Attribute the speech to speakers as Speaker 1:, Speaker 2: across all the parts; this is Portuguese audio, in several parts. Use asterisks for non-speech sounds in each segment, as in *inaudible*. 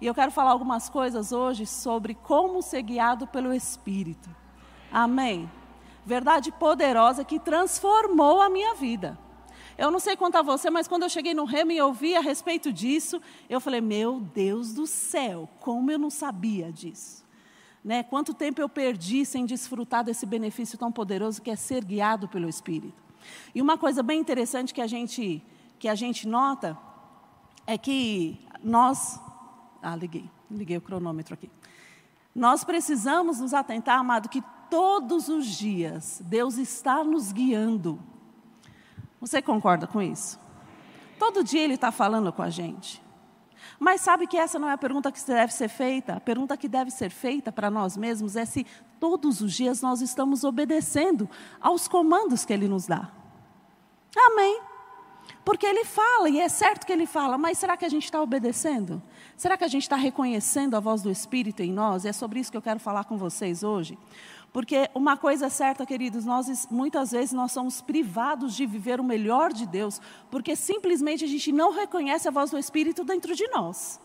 Speaker 1: E eu quero falar algumas coisas hoje sobre como ser guiado pelo Espírito. Amém? Verdade poderosa que transformou a minha vida. Eu não sei quanto a você, mas quando eu cheguei no Remo e ouvi a respeito disso, eu falei: Meu Deus do céu, como eu não sabia disso. Né? Quanto tempo eu perdi sem desfrutar desse benefício tão poderoso que é ser guiado pelo Espírito. E uma coisa bem interessante que a gente, que a gente nota é que nós. Ah, liguei, liguei o cronômetro aqui. Nós precisamos nos atentar, amado, que todos os dias Deus está nos guiando você concorda com isso? Todo dia Ele está falando com a gente. Mas sabe que essa não é a pergunta que deve ser feita? A pergunta que deve ser feita para nós mesmos é se todos os dias nós estamos obedecendo aos comandos que Ele nos dá. Amém. Porque Ele fala, e é certo que Ele fala, mas será que a gente está obedecendo? Será que a gente está reconhecendo a voz do Espírito em nós? E é sobre isso que eu quero falar com vocês hoje. Porque uma coisa é certa, queridos, nós muitas vezes nós somos privados de viver o melhor de Deus, porque simplesmente a gente não reconhece a voz do Espírito dentro de nós.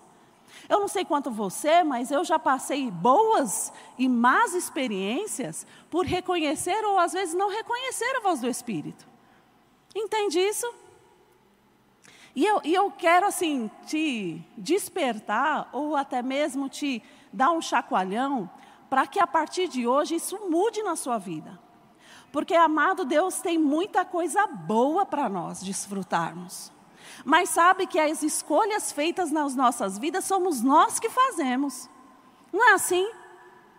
Speaker 1: Eu não sei quanto você, mas eu já passei boas e más experiências por reconhecer ou às vezes não reconhecer a voz do Espírito. Entende isso? E eu, e eu quero assim te despertar ou até mesmo te dar um chacoalhão para que a partir de hoje isso mude na sua vida. Porque, amado Deus, tem muita coisa boa para nós desfrutarmos. Mas sabe que as escolhas feitas nas nossas vidas somos nós que fazemos. Não é assim?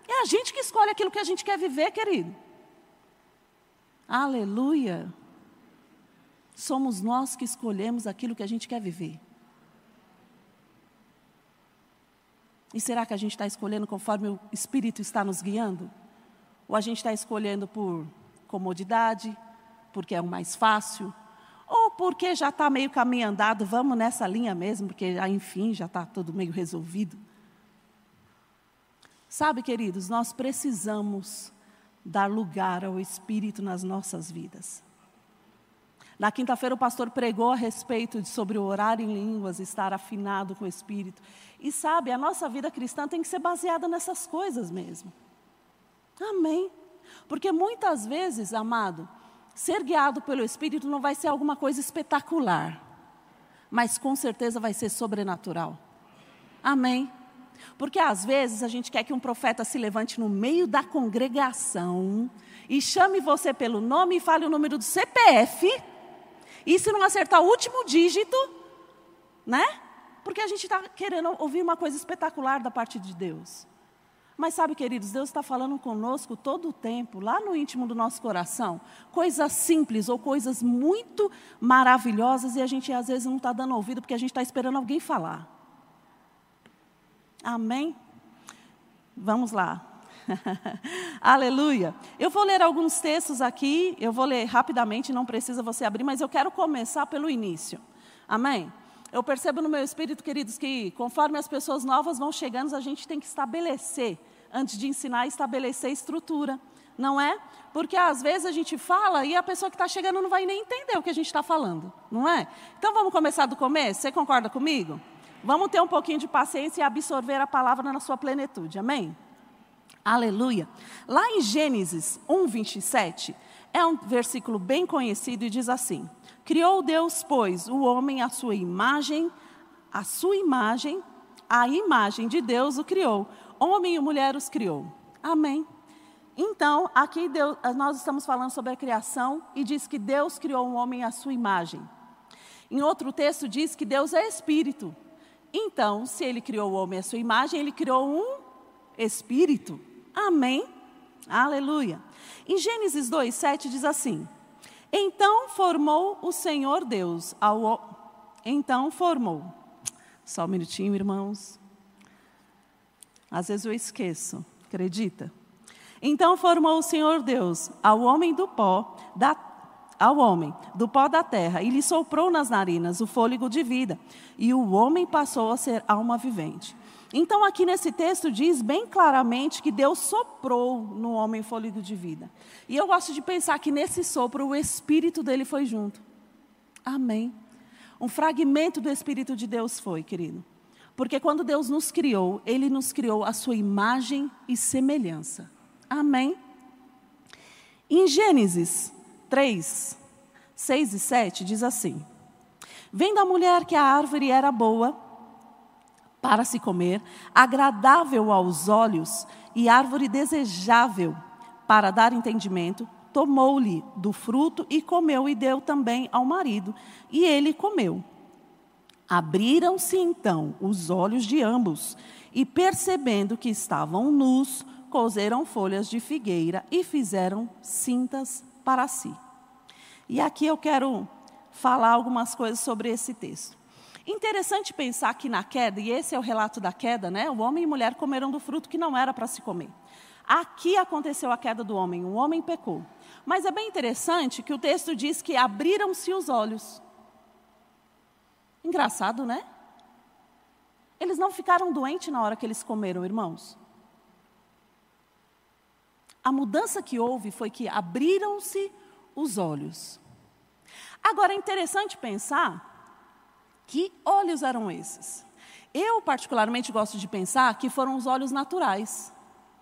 Speaker 1: É a gente que escolhe aquilo que a gente quer viver, querido. Aleluia. Somos nós que escolhemos aquilo que a gente quer viver. E será que a gente está escolhendo conforme o Espírito está nos guiando? Ou a gente está escolhendo por comodidade, porque é o mais fácil, ou porque já está meio caminho andado, vamos nessa linha mesmo, porque enfim já está tudo meio resolvido? Sabe, queridos, nós precisamos dar lugar ao Espírito nas nossas vidas. Na quinta-feira o pastor pregou a respeito de, sobre o orar em línguas, estar afinado com o Espírito. E sabe, a nossa vida cristã tem que ser baseada nessas coisas mesmo. Amém. Porque muitas vezes, amado, ser guiado pelo Espírito não vai ser alguma coisa espetacular, mas com certeza vai ser sobrenatural. Amém. Porque às vezes a gente quer que um profeta se levante no meio da congregação e chame você pelo nome e fale o número do CPF e se não acertar o último dígito, né? Porque a gente está querendo ouvir uma coisa espetacular da parte de Deus. Mas sabe, queridos, Deus está falando conosco todo o tempo, lá no íntimo do nosso coração, coisas simples ou coisas muito maravilhosas e a gente às vezes não está dando ouvido porque a gente está esperando alguém falar. Amém? Vamos lá. *laughs* Aleluia. Eu vou ler alguns textos aqui, eu vou ler rapidamente, não precisa você abrir, mas eu quero começar pelo início. Amém? Eu percebo no meu espírito, queridos, que conforme as pessoas novas vão chegando, a gente tem que estabelecer, antes de ensinar, estabelecer estrutura. Não é? Porque às vezes a gente fala e a pessoa que está chegando não vai nem entender o que a gente está falando, não é? Então vamos começar do começo? Você concorda comigo? Vamos ter um pouquinho de paciência e absorver a palavra na sua plenitude, amém? Aleluia. Lá em Gênesis 1, 27, é um versículo bem conhecido e diz assim: Criou Deus, pois, o homem à sua imagem, a sua imagem, a imagem de Deus o criou. Homem e mulher os criou. Amém. Então, aqui Deus, nós estamos falando sobre a criação e diz que Deus criou um homem à sua imagem. Em outro texto diz que Deus é espírito. Então, se ele criou o homem à sua imagem, ele criou um espírito. Amém? Aleluia. Em Gênesis 2, 7 diz assim: Então formou o Senhor Deus ao. Então formou. Só um minutinho, irmãos. Às vezes eu esqueço, acredita? Então formou o Senhor Deus ao homem do pó da ao homem do pó da terra e lhe soprou nas narinas o fôlego de vida, e o homem passou a ser alma vivente. Então, aqui nesse texto diz bem claramente que Deus soprou no homem fôlego de vida. E eu gosto de pensar que nesse sopro o Espírito dele foi junto. Amém. Um fragmento do Espírito de Deus foi, querido. Porque quando Deus nos criou, Ele nos criou a sua imagem e semelhança. Amém? Em Gênesis 3, 6 e 7, diz assim: Vendo a mulher que a árvore era boa para se comer, agradável aos olhos e árvore desejável para dar entendimento, tomou-lhe do fruto e comeu e deu também ao marido, e ele comeu. Abriram-se então os olhos de ambos, e percebendo que estavam nus, coseram folhas de figueira e fizeram cintas para si. E aqui eu quero falar algumas coisas sobre esse texto. Interessante pensar que na queda, e esse é o relato da queda, né? O homem e mulher comeram do fruto que não era para se comer. Aqui aconteceu a queda do homem, o homem pecou. Mas é bem interessante que o texto diz que abriram-se os olhos. Engraçado, né? Eles não ficaram doentes na hora que eles comeram, irmãos. A mudança que houve foi que abriram-se os olhos. Agora é interessante pensar que olhos eram esses. Eu, particularmente, gosto de pensar que foram os olhos naturais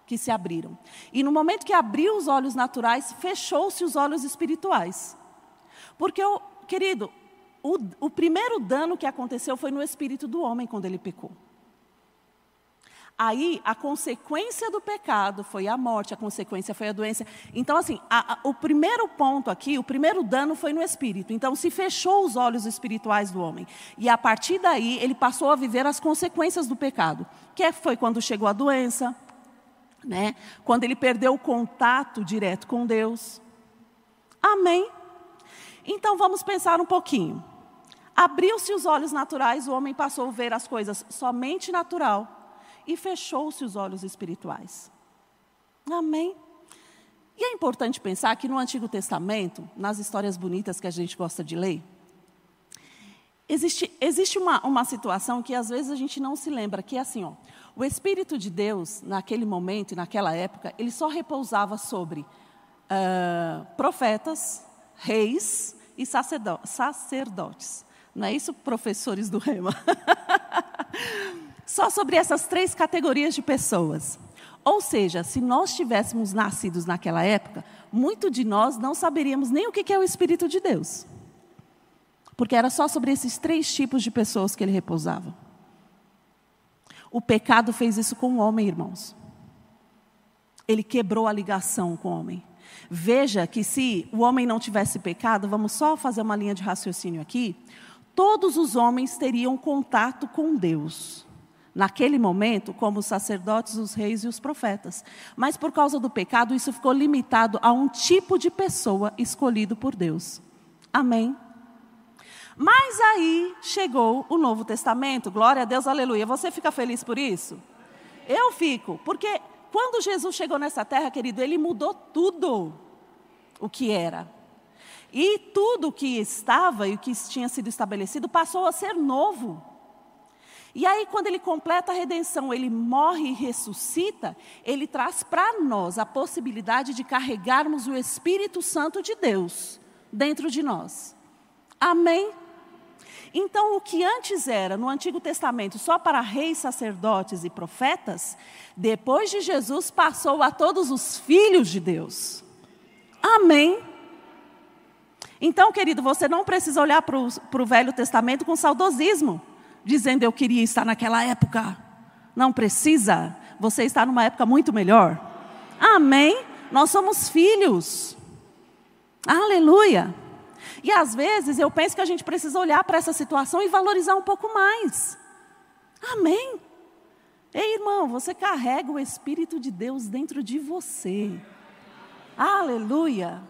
Speaker 1: que se abriram. E no momento que abriu os olhos naturais, fechou-se os olhos espirituais. Porque, querido, o, o primeiro dano que aconteceu foi no espírito do homem quando ele pecou. Aí, a consequência do pecado foi a morte, a consequência foi a doença. Então, assim, a, a, o primeiro ponto aqui, o primeiro dano foi no espírito. Então, se fechou os olhos espirituais do homem. E a partir daí, ele passou a viver as consequências do pecado. Que foi quando chegou a doença, né? quando ele perdeu o contato direto com Deus. Amém? Então, vamos pensar um pouquinho. Abriu-se os olhos naturais, o homem passou a ver as coisas somente natural e fechou-se os olhos espirituais. Amém? E é importante pensar que no Antigo Testamento, nas histórias bonitas que a gente gosta de ler, existe, existe uma, uma situação que às vezes a gente não se lembra, que é assim, ó, o Espírito de Deus, naquele momento e naquela época, ele só repousava sobre uh, profetas, reis e sacerdotes. Não é isso, professores do Rema? *laughs* Só sobre essas três categorias de pessoas. Ou seja, se nós tivéssemos nascidos naquela época, muito de nós não saberíamos nem o que é o Espírito de Deus. Porque era só sobre esses três tipos de pessoas que ele repousava. O pecado fez isso com o homem, irmãos. Ele quebrou a ligação com o homem. Veja que se o homem não tivesse pecado, vamos só fazer uma linha de raciocínio aqui, todos os homens teriam contato com Deus naquele momento, como os sacerdotes, os reis e os profetas. Mas por causa do pecado, isso ficou limitado a um tipo de pessoa escolhido por Deus. Amém? Mas aí chegou o Novo Testamento, glória a Deus, aleluia. Você fica feliz por isso? Eu fico, porque quando Jesus chegou nessa terra, querido, ele mudou tudo o que era. E tudo o que estava e o que tinha sido estabelecido passou a ser novo. E aí, quando ele completa a redenção, ele morre e ressuscita, ele traz para nós a possibilidade de carregarmos o Espírito Santo de Deus dentro de nós. Amém? Então, o que antes era, no Antigo Testamento, só para reis, sacerdotes e profetas, depois de Jesus passou a todos os filhos de Deus. Amém? Então, querido, você não precisa olhar para o Velho Testamento com saudosismo dizendo eu queria estar naquela época. Não precisa, você está numa época muito melhor. Amém? Nós somos filhos. Aleluia. E às vezes eu penso que a gente precisa olhar para essa situação e valorizar um pouco mais. Amém? Ei, irmão, você carrega o Espírito de Deus dentro de você. Aleluia.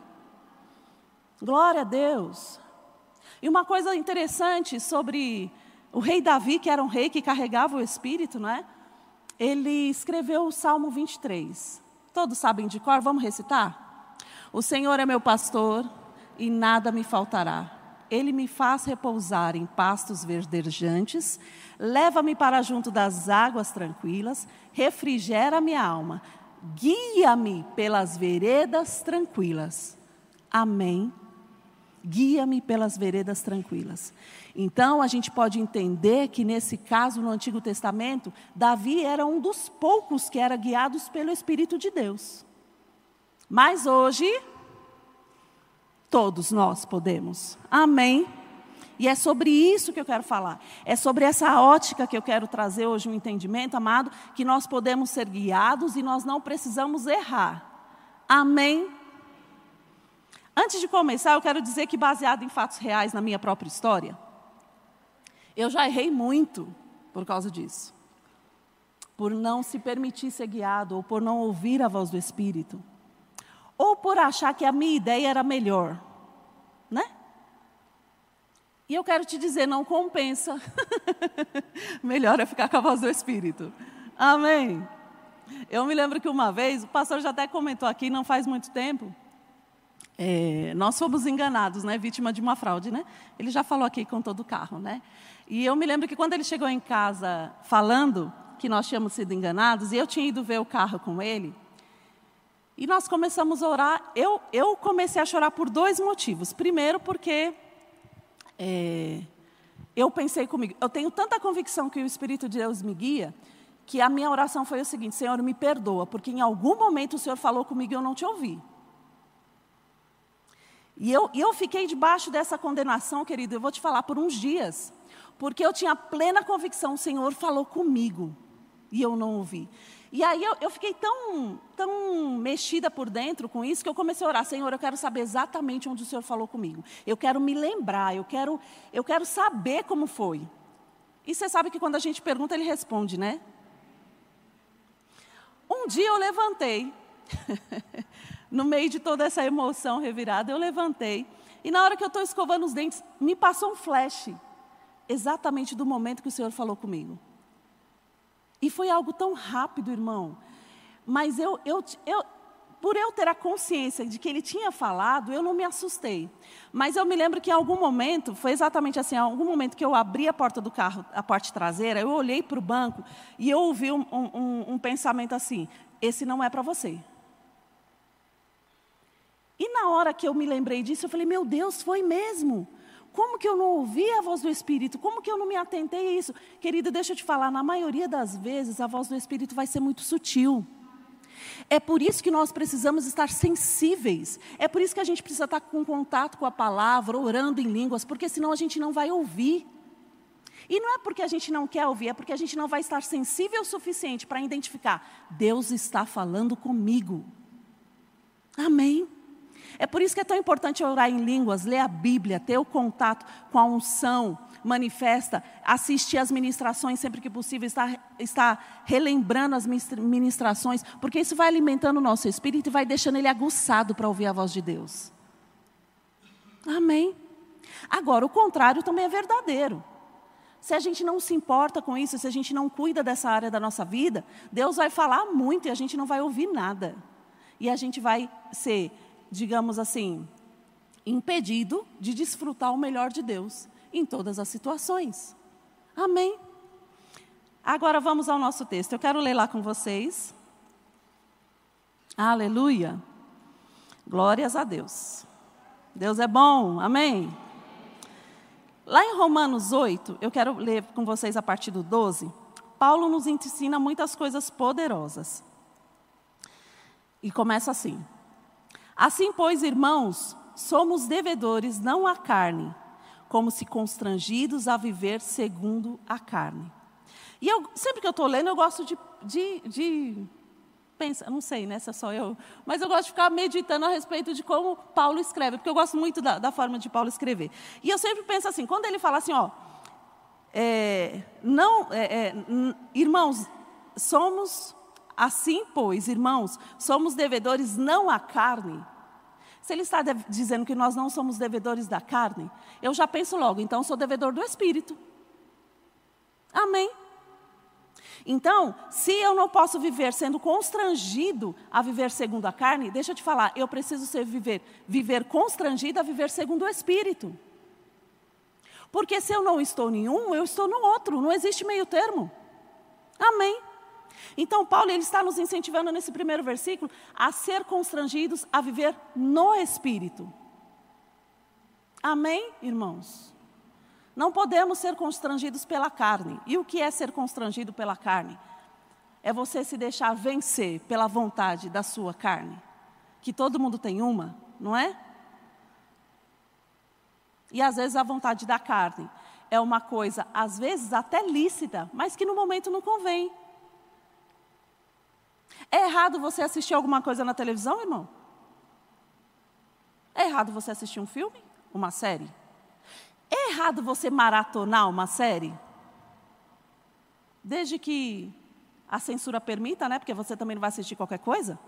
Speaker 1: Glória a Deus. E uma coisa interessante sobre o rei Davi, que era um rei que carregava o Espírito, não é? Ele escreveu o Salmo 23. Todos sabem de cor? Vamos recitar? O Senhor é meu pastor e nada me faltará. Ele me faz repousar em pastos verdejantes, leva-me para junto das águas tranquilas, refrigera minha alma, guia-me pelas veredas tranquilas. Amém. guia-me pelas veredas tranquilas. Então, a gente pode entender que, nesse caso, no Antigo Testamento, Davi era um dos poucos que era guiados pelo Espírito de Deus. Mas hoje, todos nós podemos. Amém? E é sobre isso que eu quero falar. É sobre essa ótica que eu quero trazer hoje um entendimento, amado, que nós podemos ser guiados e nós não precisamos errar. Amém? Antes de começar, eu quero dizer que, baseado em fatos reais na minha própria história, eu já errei muito por causa disso. Por não se permitir ser guiado, ou por não ouvir a voz do Espírito, ou por achar que a minha ideia era melhor, né? E eu quero te dizer, não compensa. *laughs* melhor é ficar com a voz do Espírito. Amém. Eu me lembro que uma vez, o pastor já até comentou aqui, não faz muito tempo, é, nós fomos enganados, né, vítima de uma fraude, né? Ele já falou aqui com todo o carro, né? E eu me lembro que quando ele chegou em casa falando que nós tínhamos sido enganados, e eu tinha ido ver o carro com ele, e nós começamos a orar. Eu, eu comecei a chorar por dois motivos. Primeiro, porque é, eu pensei comigo, eu tenho tanta convicção que o Espírito de Deus me guia, que a minha oração foi o seguinte: Senhor, me perdoa, porque em algum momento o Senhor falou comigo e eu não te ouvi. E eu, eu fiquei debaixo dessa condenação, querido, eu vou te falar, por uns dias. Porque eu tinha plena convicção, o Senhor falou comigo. E eu não ouvi. E aí eu, eu, fiquei tão, tão mexida por dentro com isso que eu comecei a orar, Senhor, eu quero saber exatamente onde o Senhor falou comigo. Eu quero me lembrar, eu quero, eu quero saber como foi. E você sabe que quando a gente pergunta, ele responde, né? Um dia eu levantei *laughs* no meio de toda essa emoção revirada, eu levantei. E na hora que eu estou escovando os dentes, me passou um flash, exatamente do momento que o Senhor falou comigo. E foi algo tão rápido, irmão. Mas eu, eu, eu, por eu ter a consciência de que ele tinha falado, eu não me assustei. Mas eu me lembro que em algum momento, foi exatamente assim, em algum momento que eu abri a porta do carro, a porta traseira, eu olhei para o banco e eu ouvi um, um, um pensamento assim: esse não é para você. E na hora que eu me lembrei disso, eu falei: meu Deus, foi mesmo. Como que eu não ouvi a voz do Espírito? Como que eu não me atentei a isso? Querido, deixa eu te falar, na maioria das vezes a voz do Espírito vai ser muito sutil. É por isso que nós precisamos estar sensíveis. É por isso que a gente precisa estar com contato com a palavra, orando em línguas, porque senão a gente não vai ouvir. E não é porque a gente não quer ouvir, é porque a gente não vai estar sensível o suficiente para identificar: Deus está falando comigo. Amém. É por isso que é tão importante orar em línguas, ler a Bíblia, ter o contato com a unção manifesta, assistir às ministrações sempre que possível, estar, estar relembrando as ministrações, porque isso vai alimentando o nosso espírito e vai deixando ele aguçado para ouvir a voz de Deus. Amém. Agora, o contrário também é verdadeiro. Se a gente não se importa com isso, se a gente não cuida dessa área da nossa vida, Deus vai falar muito e a gente não vai ouvir nada. E a gente vai ser digamos assim, impedido de desfrutar o melhor de Deus em todas as situações. Amém? Agora vamos ao nosso texto. Eu quero ler lá com vocês. Aleluia. Glórias a Deus. Deus é bom. Amém. Lá em Romanos 8, eu quero ler com vocês a partir do 12. Paulo nos ensina muitas coisas poderosas. E começa assim: Assim, pois, irmãos, somos devedores não à carne, como se constrangidos a viver segundo a carne. E eu, sempre que eu estou lendo, eu gosto de, de, de pensa, não sei, né, se é só eu, mas eu gosto de ficar meditando a respeito de como Paulo escreve, porque eu gosto muito da, da forma de Paulo escrever. E eu sempre penso assim, quando ele fala assim, ó, é, não, é, é, irmãos, somos Assim, pois, irmãos, somos devedores não à carne. Se ele está dizendo que nós não somos devedores da carne, eu já penso logo, então sou devedor do Espírito. Amém. Então, se eu não posso viver sendo constrangido a viver segundo a carne, deixa eu te falar, eu preciso ser viver, viver constrangido a viver segundo o Espírito. Porque se eu não estou em um, eu estou no outro, não existe meio termo. Amém. Então, Paulo ele está nos incentivando nesse primeiro versículo a ser constrangidos a viver no Espírito. Amém, irmãos? Não podemos ser constrangidos pela carne. E o que é ser constrangido pela carne? É você se deixar vencer pela vontade da sua carne. Que todo mundo tem uma, não é? E às vezes a vontade da carne é uma coisa, às vezes até lícita, mas que no momento não convém. É errado você assistir alguma coisa na televisão, irmão? É errado você assistir um filme? Uma série? É errado você maratonar uma série? Desde que a censura permita, né? Porque você também não vai assistir qualquer coisa.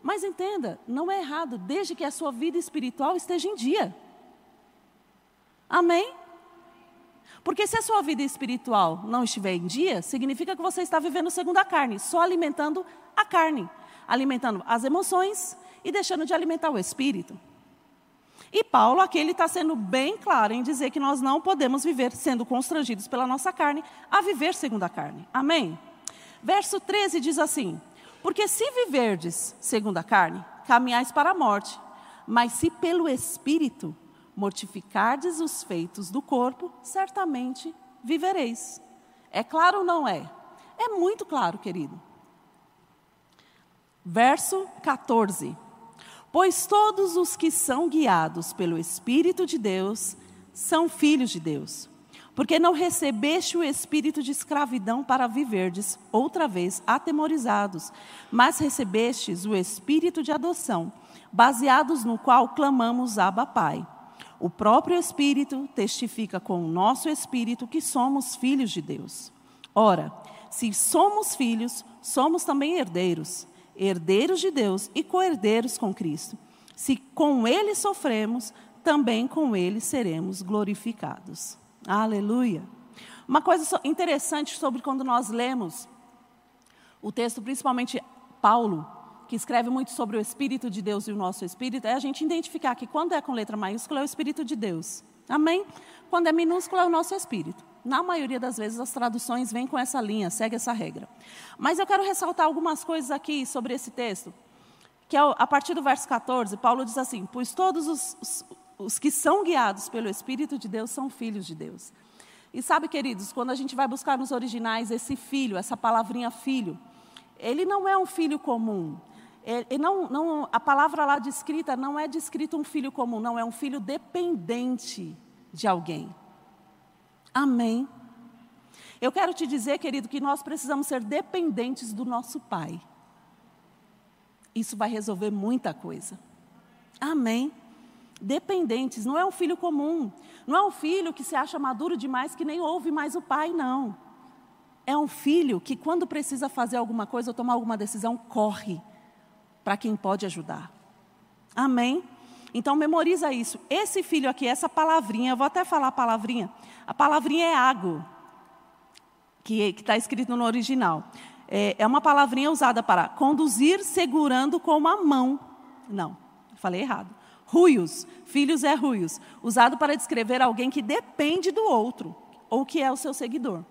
Speaker 1: Mas entenda, não é errado, desde que a sua vida espiritual esteja em dia. Amém? Porque se a sua vida espiritual não estiver em dia, significa que você está vivendo segundo a carne, só alimentando a carne, alimentando as emoções e deixando de alimentar o espírito. E Paulo aqui ele está sendo bem claro em dizer que nós não podemos viver sendo constrangidos pela nossa carne a viver segundo a carne. Amém? Verso 13 diz assim: Porque se viverdes segundo a carne, caminhais para a morte, mas se pelo Espírito mortificardes os feitos do corpo, certamente vivereis. É claro ou não é? É muito claro, querido. Verso 14: Pois todos os que são guiados pelo Espírito de Deus são filhos de Deus. Porque não recebeste o espírito de escravidão para viverdes outra vez atemorizados, mas recebestes o espírito de adoção, baseados no qual clamamos Abba Pai. O próprio Espírito testifica com o nosso espírito que somos filhos de Deus. Ora, se somos filhos, somos também herdeiros, herdeiros de Deus e co-herdeiros com Cristo. Se com ele sofremos, também com ele seremos glorificados. Aleluia. Uma coisa interessante sobre quando nós lemos o texto, principalmente Paulo, que escreve muito sobre o Espírito de Deus e o nosso Espírito, é a gente identificar que quando é com letra maiúscula é o Espírito de Deus. Amém? Quando é minúscula é o nosso Espírito. Na maioria das vezes as traduções vêm com essa linha, segue essa regra. Mas eu quero ressaltar algumas coisas aqui sobre esse texto, que é a partir do verso 14, Paulo diz assim: Pois todos os, os, os que são guiados pelo Espírito de Deus são filhos de Deus. E sabe, queridos, quando a gente vai buscar nos originais esse filho, essa palavrinha filho, ele não é um filho comum. É, não, não, a palavra lá descrita não é descrito um filho comum, não, é um filho dependente de alguém. Amém. Eu quero te dizer, querido, que nós precisamos ser dependentes do nosso Pai. Isso vai resolver muita coisa. Amém. Dependentes, não é um filho comum, não é um filho que se acha maduro demais que nem ouve mais o pai, não. É um filho que, quando precisa fazer alguma coisa ou tomar alguma decisão, corre para quem pode ajudar. Amém? Então memoriza isso. Esse filho aqui, essa palavrinha, eu vou até falar a palavrinha. A palavrinha é água, que está escrito no original. É, é uma palavrinha usada para conduzir segurando com uma mão. Não, falei errado. Ruios, filhos é ruios, usado para descrever alguém que depende do outro, ou que é o seu seguidor.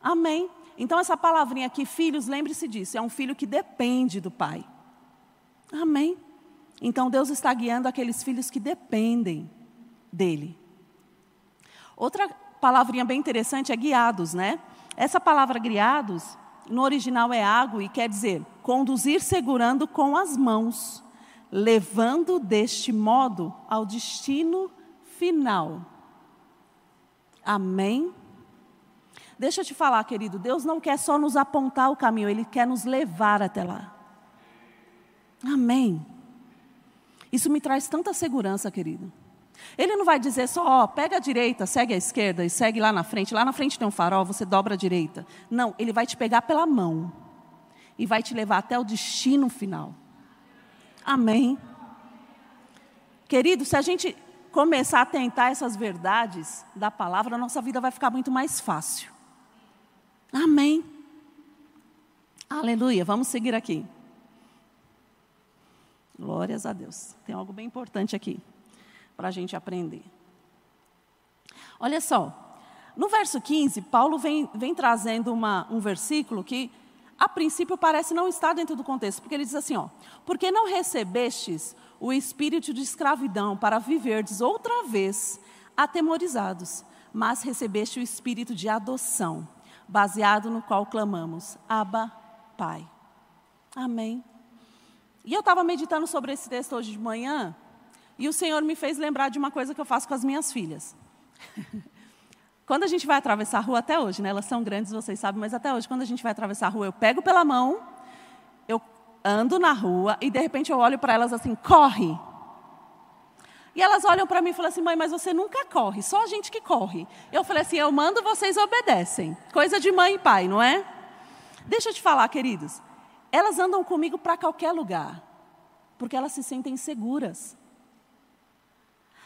Speaker 1: Amém? Então, essa palavrinha aqui, filhos, lembre-se disso, é um filho que depende do pai. Amém. Então Deus está guiando aqueles filhos que dependem dele. Outra palavrinha bem interessante é guiados, né? Essa palavra guiados, no original é água e quer dizer conduzir segurando com as mãos, levando deste modo ao destino final. Amém? Deixa eu te falar, querido, Deus não quer só nos apontar o caminho, Ele quer nos levar até lá. Amém. Isso me traz tanta segurança, querido. Ele não vai dizer só, ó, pega a direita, segue a esquerda e segue lá na frente. Lá na frente tem um farol, você dobra a direita. Não, ele vai te pegar pela mão e vai te levar até o destino final. Amém. Querido, se a gente começar a tentar essas verdades da palavra, a nossa vida vai ficar muito mais fácil. Amém. Aleluia. Vamos seguir aqui. Glórias a Deus. Tem algo bem importante aqui para a gente aprender. Olha só, no verso 15, Paulo vem, vem trazendo uma, um versículo que a princípio parece não estar dentro do contexto, porque ele diz assim, ó, porque não recebestes o espírito de escravidão para viverdes outra vez atemorizados, mas recebeste o espírito de adoção, baseado no qual clamamos, Abba, Pai. Amém. E eu estava meditando sobre esse texto hoje de manhã, e o Senhor me fez lembrar de uma coisa que eu faço com as minhas filhas. *laughs* quando a gente vai atravessar a rua, até hoje, né? Elas são grandes, vocês sabem, mas até hoje, quando a gente vai atravessar a rua, eu pego pela mão, eu ando na rua e de repente eu olho para elas assim, corre. E elas olham para mim e falam assim, mãe, mas você nunca corre, só a gente que corre. Eu falei assim, eu mando, vocês obedecem. Coisa de mãe e pai, não é? Deixa eu te falar, queridos. Elas andam comigo para qualquer lugar, porque elas se sentem seguras.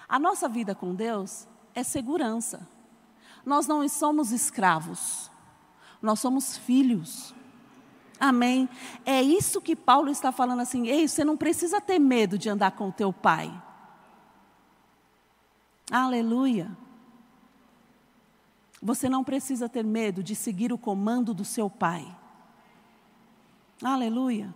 Speaker 1: A nossa vida com Deus é segurança. Nós não somos escravos, nós somos filhos. Amém? É isso que Paulo está falando assim: ei, você não precisa ter medo de andar com o teu pai. Aleluia. Você não precisa ter medo de seguir o comando do seu pai. Aleluia.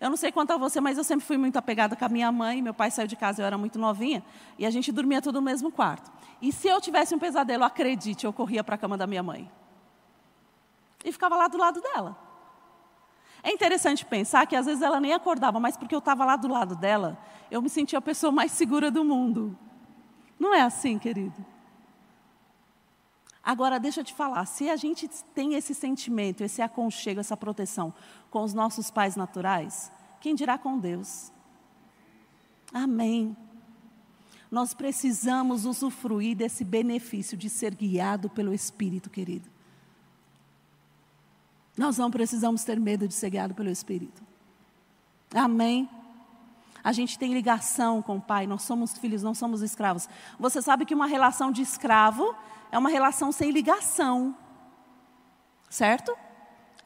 Speaker 1: Eu não sei quanto a você, mas eu sempre fui muito apegada com a minha mãe. Meu pai saiu de casa, eu era muito novinha, e a gente dormia tudo no mesmo quarto. E se eu tivesse um pesadelo, acredite, eu corria para a cama da minha mãe. E ficava lá do lado dela. É interessante pensar que às vezes ela nem acordava, mas porque eu estava lá do lado dela, eu me sentia a pessoa mais segura do mundo. Não é assim, querido? Agora, deixa eu te falar, se a gente tem esse sentimento, esse aconchego, essa proteção com os nossos pais naturais, quem dirá com Deus? Amém. Nós precisamos usufruir desse benefício de ser guiado pelo Espírito, querido. Nós não precisamos ter medo de ser guiado pelo Espírito. Amém. A gente tem ligação com o Pai, nós somos filhos, não somos escravos. Você sabe que uma relação de escravo é uma relação sem ligação. Certo?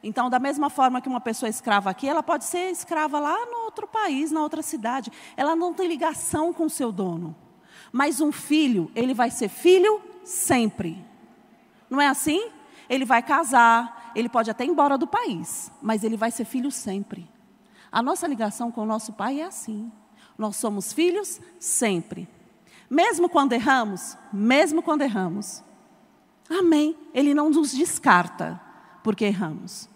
Speaker 1: Então, da mesma forma que uma pessoa escrava aqui, ela pode ser escrava lá no outro país, na outra cidade. Ela não tem ligação com o seu dono. Mas um filho, ele vai ser filho sempre. Não é assim? Ele vai casar, ele pode até ir embora do país, mas ele vai ser filho sempre. A nossa ligação com o nosso pai é assim. Nós somos filhos sempre. Mesmo quando erramos, mesmo quando erramos, Amém. Ele não nos descarta porque erramos.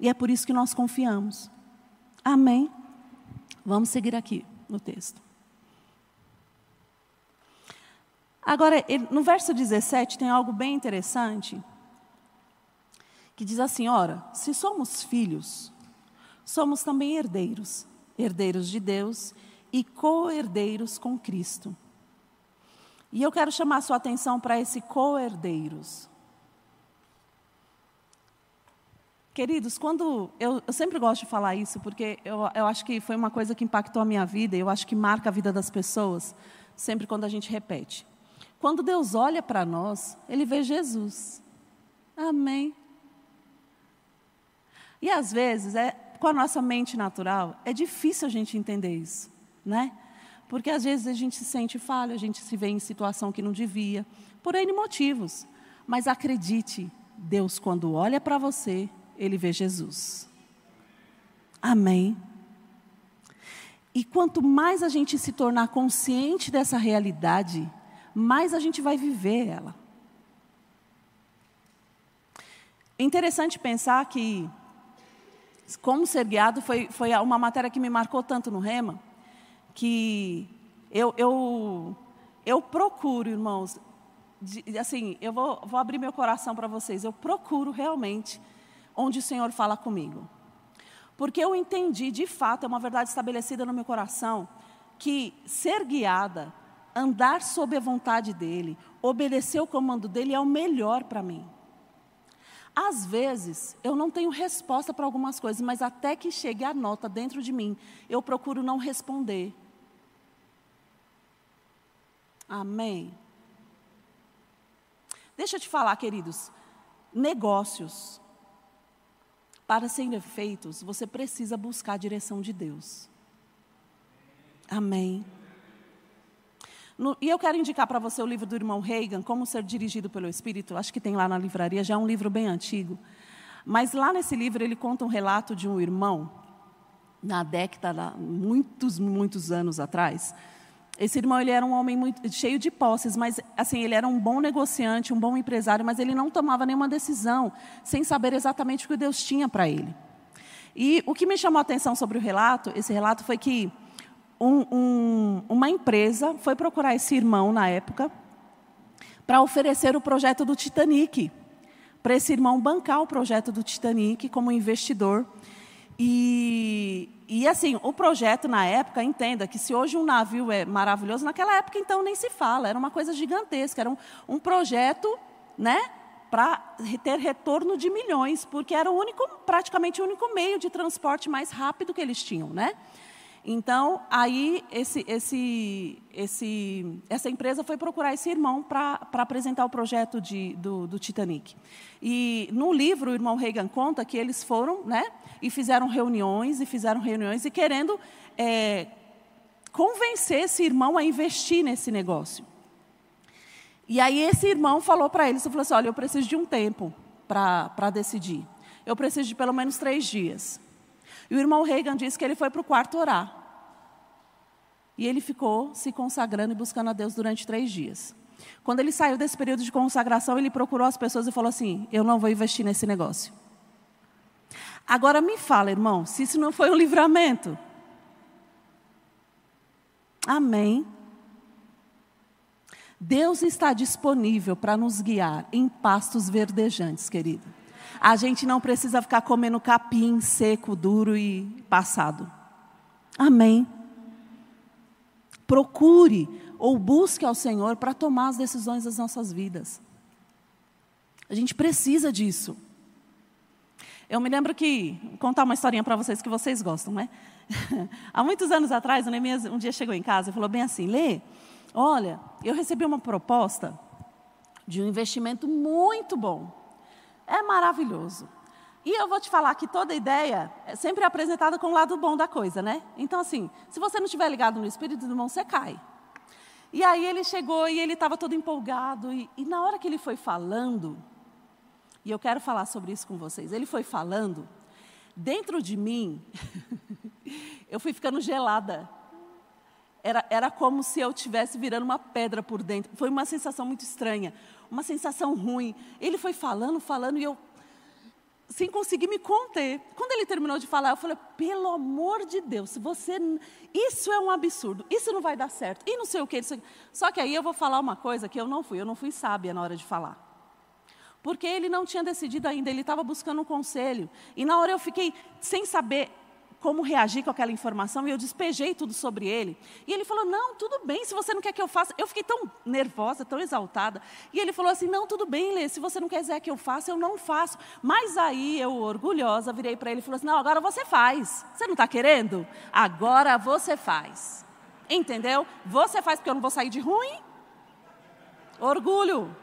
Speaker 1: E é por isso que nós confiamos. Amém. Vamos seguir aqui no texto. Agora, no verso 17 tem algo bem interessante, que diz assim: ora, se somos filhos, somos também herdeiros, herdeiros de Deus e co-herdeiros com Cristo. E eu quero chamar sua atenção para esse co-herdeiros. Queridos, quando eu, eu, sempre gosto de falar isso, porque eu, eu acho que foi uma coisa que impactou a minha vida, e eu acho que marca a vida das pessoas, sempre quando a gente repete. Quando Deus olha para nós, Ele vê Jesus. Amém. E às vezes, é, com a nossa mente natural, é difícil a gente entender isso, né? Porque às vezes a gente se sente falha, a gente se vê em situação que não devia, por N motivos. Mas acredite, Deus, quando olha para você, Ele vê Jesus. Amém. E quanto mais a gente se tornar consciente dessa realidade, mais a gente vai viver ela. É interessante pensar que, como ser guiado, foi, foi uma matéria que me marcou tanto no Rema, que eu, eu, eu procuro, irmãos, de, assim, eu vou, vou abrir meu coração para vocês, eu procuro realmente onde o Senhor fala comigo. Porque eu entendi, de fato, é uma verdade estabelecida no meu coração, que ser guiada, andar sob a vontade dEle, obedecer o comando dEle é o melhor para mim. Às vezes, eu não tenho resposta para algumas coisas, mas até que chegue a nota dentro de mim, eu procuro não responder. Amém. Deixa eu te falar, queridos, negócios, para serem feitos, você precisa buscar a direção de Deus. Amém. No, e eu quero indicar para você o livro do irmão Reagan, Como Ser Dirigido pelo Espírito. Acho que tem lá na livraria, já é um livro bem antigo. Mas lá nesse livro ele conta um relato de um irmão, na década, muitos, muitos anos atrás. Esse irmão ele era um homem muito, cheio de posses, mas assim ele era um bom negociante, um bom empresário, mas ele não tomava nenhuma decisão sem saber exatamente o que Deus tinha para ele. E o que me chamou a atenção sobre o relato, esse relato foi que um, um, uma empresa foi procurar esse irmão na época para oferecer o projeto do Titanic para esse irmão bancar o projeto do Titanic como investidor. E, e assim, o projeto na época, entenda que se hoje um navio é maravilhoso, naquela época então nem se fala, era uma coisa gigantesca, era um, um projeto, né, para ter retorno de milhões, porque era o único, praticamente o único meio de transporte mais rápido que eles tinham, né? Então, aí esse, esse, esse, essa empresa foi procurar esse irmão para apresentar o projeto de, do, do, Titanic. E no livro, o irmão Reagan conta que eles foram né, e fizeram reuniões, e fizeram reuniões, e querendo é, convencer esse irmão a investir nesse negócio. E aí esse irmão falou para eles, falou assim, olha, eu preciso de um tempo para decidir. Eu preciso de pelo menos três dias. E o irmão Reagan disse que ele foi para o quarto orar. E ele ficou se consagrando e buscando a Deus durante três dias. Quando ele saiu desse período de consagração, ele procurou as pessoas e falou assim: Eu não vou investir nesse negócio. Agora me fala, irmão, se isso não foi um livramento. Amém. Deus está disponível para nos guiar em pastos verdejantes, querido. A gente não precisa ficar comendo capim seco, duro e passado. Amém. Procure ou busque ao Senhor para tomar as decisões das nossas vidas. A gente precisa disso. Eu me lembro que, vou contar uma historinha para vocês que vocês gostam, né? *laughs* Há muitos anos atrás, o Neemias um dia chegou em casa e falou bem assim: Lê, olha, eu recebi uma proposta de um investimento muito bom. É maravilhoso. E eu vou te falar que toda ideia é sempre apresentada com o lado bom da coisa, né? Então, assim, se você não estiver ligado no Espírito do irmão, você cai. E aí ele chegou e ele estava todo empolgado. E, e na hora que ele foi falando, e eu quero falar sobre isso com vocês, ele foi falando, dentro de mim, *laughs* eu fui ficando gelada. Era, era como se eu estivesse virando uma pedra por dentro. Foi uma sensação muito estranha uma sensação ruim. Ele foi falando, falando, e eu, sem conseguir me conter. Quando ele terminou de falar, eu falei: pelo amor de Deus, você. Isso é um absurdo, isso não vai dar certo, e não sei o que. Só que aí eu vou falar uma coisa que eu não fui, eu não fui sábia na hora de falar. Porque ele não tinha decidido ainda, ele estava buscando um conselho. E na hora eu fiquei sem saber como reagir com aquela informação e eu despejei tudo sobre ele. E ele falou: Não, tudo bem, se você não quer que eu faça. Eu fiquei tão nervosa, tão exaltada. E ele falou assim: Não, tudo bem, Lê, se você não quiser que eu faça, eu não faço. Mas aí eu, orgulhosa, virei para ele e falei assim: Não, agora você faz. Você não está querendo? Agora você faz. Entendeu? Você faz porque eu não vou sair de ruim. Orgulho.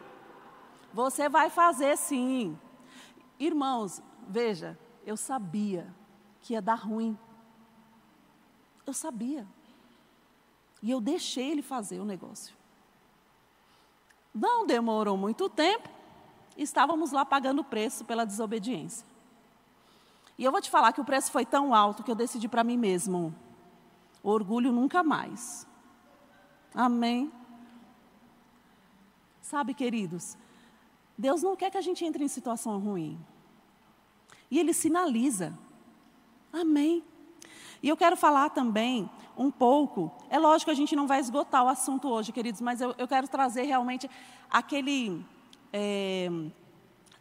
Speaker 1: Você vai fazer sim. Irmãos, veja, eu sabia que ia dar ruim. Eu sabia. E eu deixei ele fazer o negócio. Não demorou muito tempo, estávamos lá pagando o preço pela desobediência. E eu vou te falar que o preço foi tão alto que eu decidi para mim mesmo: orgulho nunca mais. Amém. Sabe, queridos, Deus não quer que a gente entre em situação ruim. E Ele sinaliza. Amém. E eu quero falar também um pouco. É lógico que a gente não vai esgotar o assunto hoje, queridos, mas eu, eu quero trazer realmente aquele é,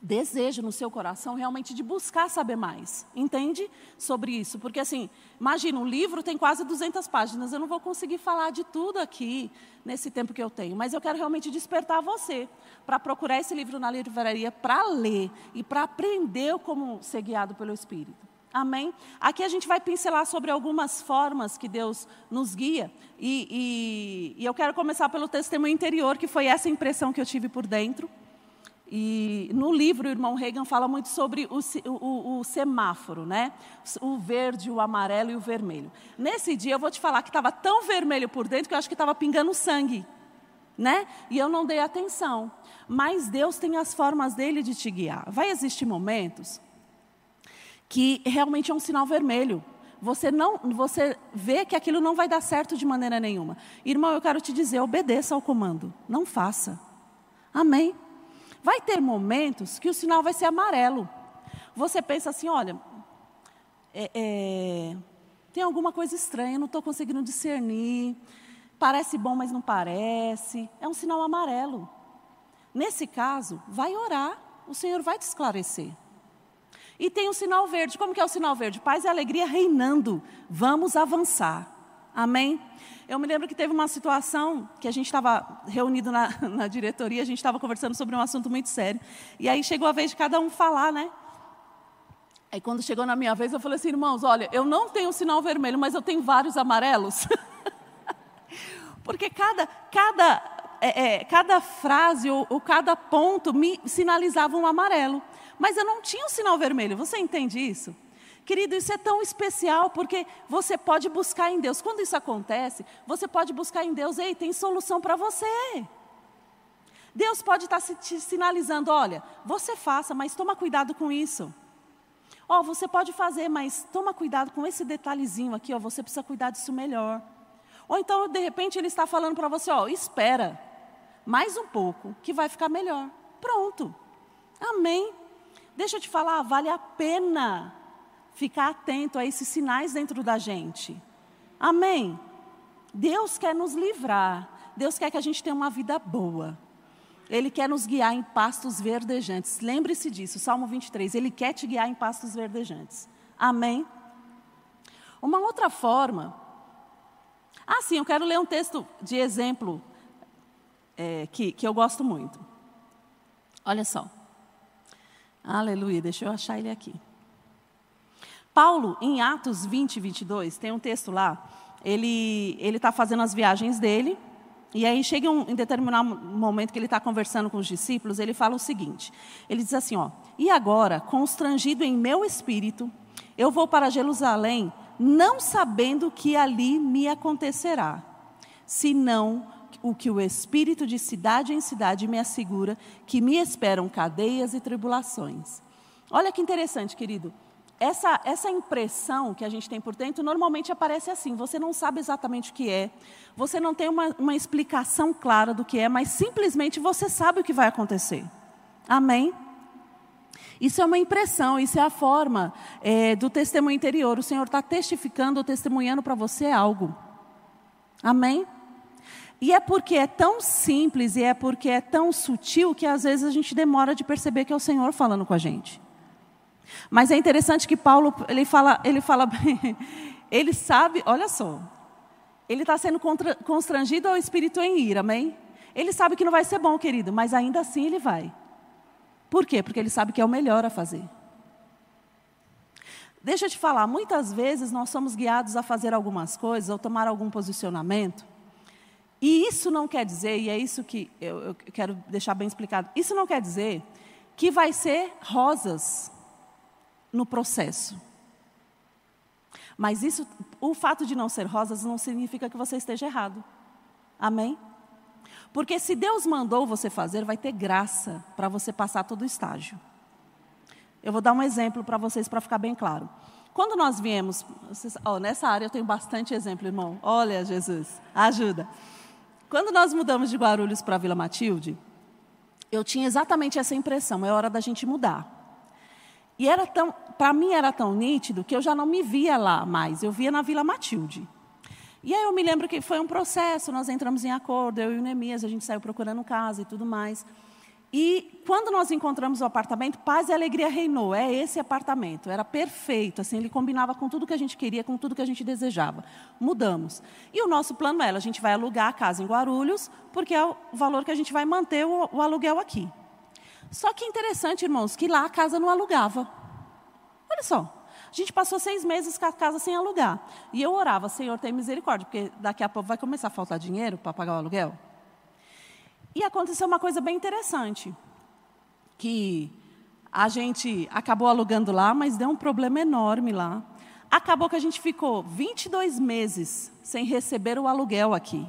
Speaker 1: desejo no seu coração realmente de buscar saber mais. Entende? Sobre isso. Porque, assim, imagina, o livro tem quase 200 páginas. Eu não vou conseguir falar de tudo aqui nesse tempo que eu tenho. Mas eu quero realmente despertar você para procurar esse livro na livraria, para ler e para aprender como ser guiado pelo Espírito. Amém? Aqui a gente vai pincelar sobre algumas formas que Deus nos guia. E, e, e, eu quero começar pelo testemunho interior, que foi essa impressão que eu tive por dentro. E no livro, o irmão Reagan fala muito sobre o, o, o semáforo, né? O verde, o amarelo e o vermelho. Nesse dia, eu vou te falar que estava tão vermelho por dentro que eu acho que estava pingando sangue. Né? E eu não dei atenção. Mas Deus tem as formas dele de te guiar. Vai existir momentos que realmente é um sinal vermelho. Você não, você vê que aquilo não vai dar certo de maneira nenhuma. Irmão, eu quero te dizer, obedeça ao comando, não faça. Amém. Vai ter momentos que o sinal vai ser amarelo. Você pensa assim, olha, é, é, tem alguma coisa estranha, não estou conseguindo discernir. Parece bom, mas não parece. É um sinal amarelo. Nesse caso, vai orar, o Senhor vai te esclarecer. E tem o sinal verde. Como que é o sinal verde? Paz e alegria reinando. Vamos avançar. Amém? Eu me lembro que teve uma situação que a gente estava reunido na, *laughs* na diretoria, a gente estava conversando sobre um assunto muito sério. E aí chegou a vez de cada um falar, né? Aí quando chegou na minha vez, eu falei assim, irmãos, olha, eu não tenho sinal vermelho, mas eu tenho vários amarelos. *laughs* Porque cada, cada, é, é, cada frase ou, ou, cada ponto me sinalizava um amarelo. Mas eu não tinha um sinal vermelho. Você entende isso? Querido, isso é tão especial porque você pode buscar em Deus. Quando isso acontece, você pode buscar em Deus, ei, tem solução para você. Deus pode estar te sinalizando, olha, você faça, mas toma cuidado com isso. Ó, oh, você pode fazer, mas toma cuidado com esse detalhezinho aqui, ó, você precisa cuidar disso melhor. Ou então, de repente, ele está falando para você, ó, espera mais um pouco, que vai ficar melhor. Pronto. Amém. Deixa eu te falar, vale a pena ficar atento a esses sinais dentro da gente. Amém? Deus quer nos livrar. Deus quer que a gente tenha uma vida boa. Ele quer nos guiar em pastos verdejantes. Lembre-se disso, Salmo 23. Ele quer te guiar em pastos verdejantes. Amém? Uma outra forma. Ah, sim, eu quero ler um texto de exemplo é, que, que eu gosto muito. Olha só. Aleluia, deixa eu achar ele aqui. Paulo, em Atos 20, 22, tem um texto lá, ele está fazendo as viagens dele, e aí chega um, em determinado momento que ele está conversando com os discípulos, ele fala o seguinte, ele diz assim, ó, e agora, constrangido em meu espírito, eu vou para Jerusalém, não sabendo que ali me acontecerá, senão o que o Espírito de cidade em cidade me assegura, que me esperam cadeias e tribulações. Olha que interessante, querido essa, essa impressão que a gente tem por dentro normalmente aparece assim: você não sabe exatamente o que é, você não tem uma, uma explicação clara do que é, mas simplesmente você sabe o que vai acontecer. Amém? Isso é uma impressão, isso é a forma é, do testemunho interior. O Senhor está testificando testemunhando para você algo. Amém? E é porque é tão simples e é porque é tão sutil que às vezes a gente demora de perceber que é o Senhor falando com a gente. Mas é interessante que Paulo, ele fala, ele fala, *laughs* ele sabe, olha só, ele está sendo contra, constrangido ao espírito em ira, amém? Ele sabe que não vai ser bom, querido, mas ainda assim ele vai. Por quê? Porque ele sabe que é o melhor a fazer. Deixa eu te falar, muitas vezes nós somos guiados a fazer algumas coisas ou tomar algum posicionamento. E isso não quer dizer, e é isso que eu, eu quero deixar bem explicado, isso não quer dizer que vai ser rosas no processo. Mas isso, o fato de não ser rosas não significa que você esteja errado. Amém? Porque se Deus mandou você fazer, vai ter graça para você passar todo o estágio. Eu vou dar um exemplo para vocês para ficar bem claro. Quando nós viemos, vocês, oh, nessa área eu tenho bastante exemplo, irmão. Olha, Jesus, ajuda. Quando nós mudamos de Guarulhos para Vila Matilde, eu tinha exatamente essa impressão, é hora da gente mudar. E era tão, para mim era tão nítido que eu já não me via lá mais, eu via na Vila Matilde. E aí eu me lembro que foi um processo, nós entramos em acordo, eu e o Neemias, a gente saiu procurando casa e tudo mais. E quando nós encontramos o apartamento, paz e alegria reinou. É esse apartamento, era perfeito, assim, ele combinava com tudo que a gente queria, com tudo que a gente desejava. Mudamos. E o nosso plano era, a gente vai alugar a casa em Guarulhos, porque é o valor que a gente vai manter o, o aluguel aqui. Só que interessante, irmãos, que lá a casa não alugava. Olha só. A gente passou seis meses com a casa sem alugar. E eu orava, Senhor, tem misericórdia, porque daqui a pouco vai começar a faltar dinheiro para pagar o aluguel. E aconteceu uma coisa bem interessante. Que a gente acabou alugando lá, mas deu um problema enorme lá. Acabou que a gente ficou 22 meses sem receber o aluguel aqui.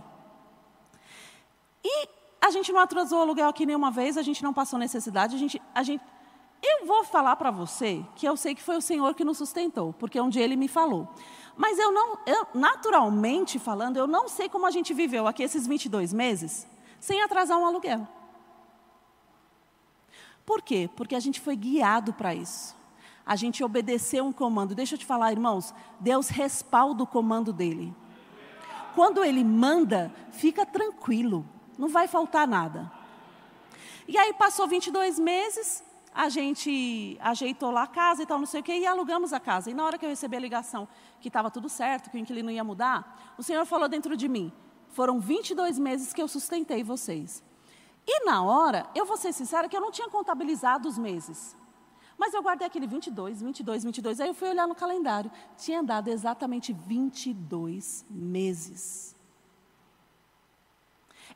Speaker 1: E a gente não atrasou o aluguel aqui nenhuma vez, a gente não passou necessidade, a gente, a gente Eu vou falar para você que eu sei que foi o Senhor que nos sustentou, porque um dia Ele me falou. Mas eu não, eu, naturalmente falando, eu não sei como a gente viveu aqui esses 22 meses sem atrasar um aluguel. Por quê? Porque a gente foi guiado para isso. A gente obedeceu um comando. Deixa eu te falar, irmãos, Deus respalda o comando dele. Quando ele manda, fica tranquilo, não vai faltar nada. E aí passou 22 meses, a gente ajeitou lá a casa e tal, não sei o quê, e alugamos a casa. E na hora que eu recebi a ligação que estava tudo certo, que o inquilino ia mudar, o Senhor falou dentro de mim: foram 22 meses que eu sustentei vocês. E na hora, eu vou ser sincera que eu não tinha contabilizado os meses. Mas eu guardei aquele 22, 22, 22. Aí eu fui olhar no calendário. Tinha dado exatamente 22 meses.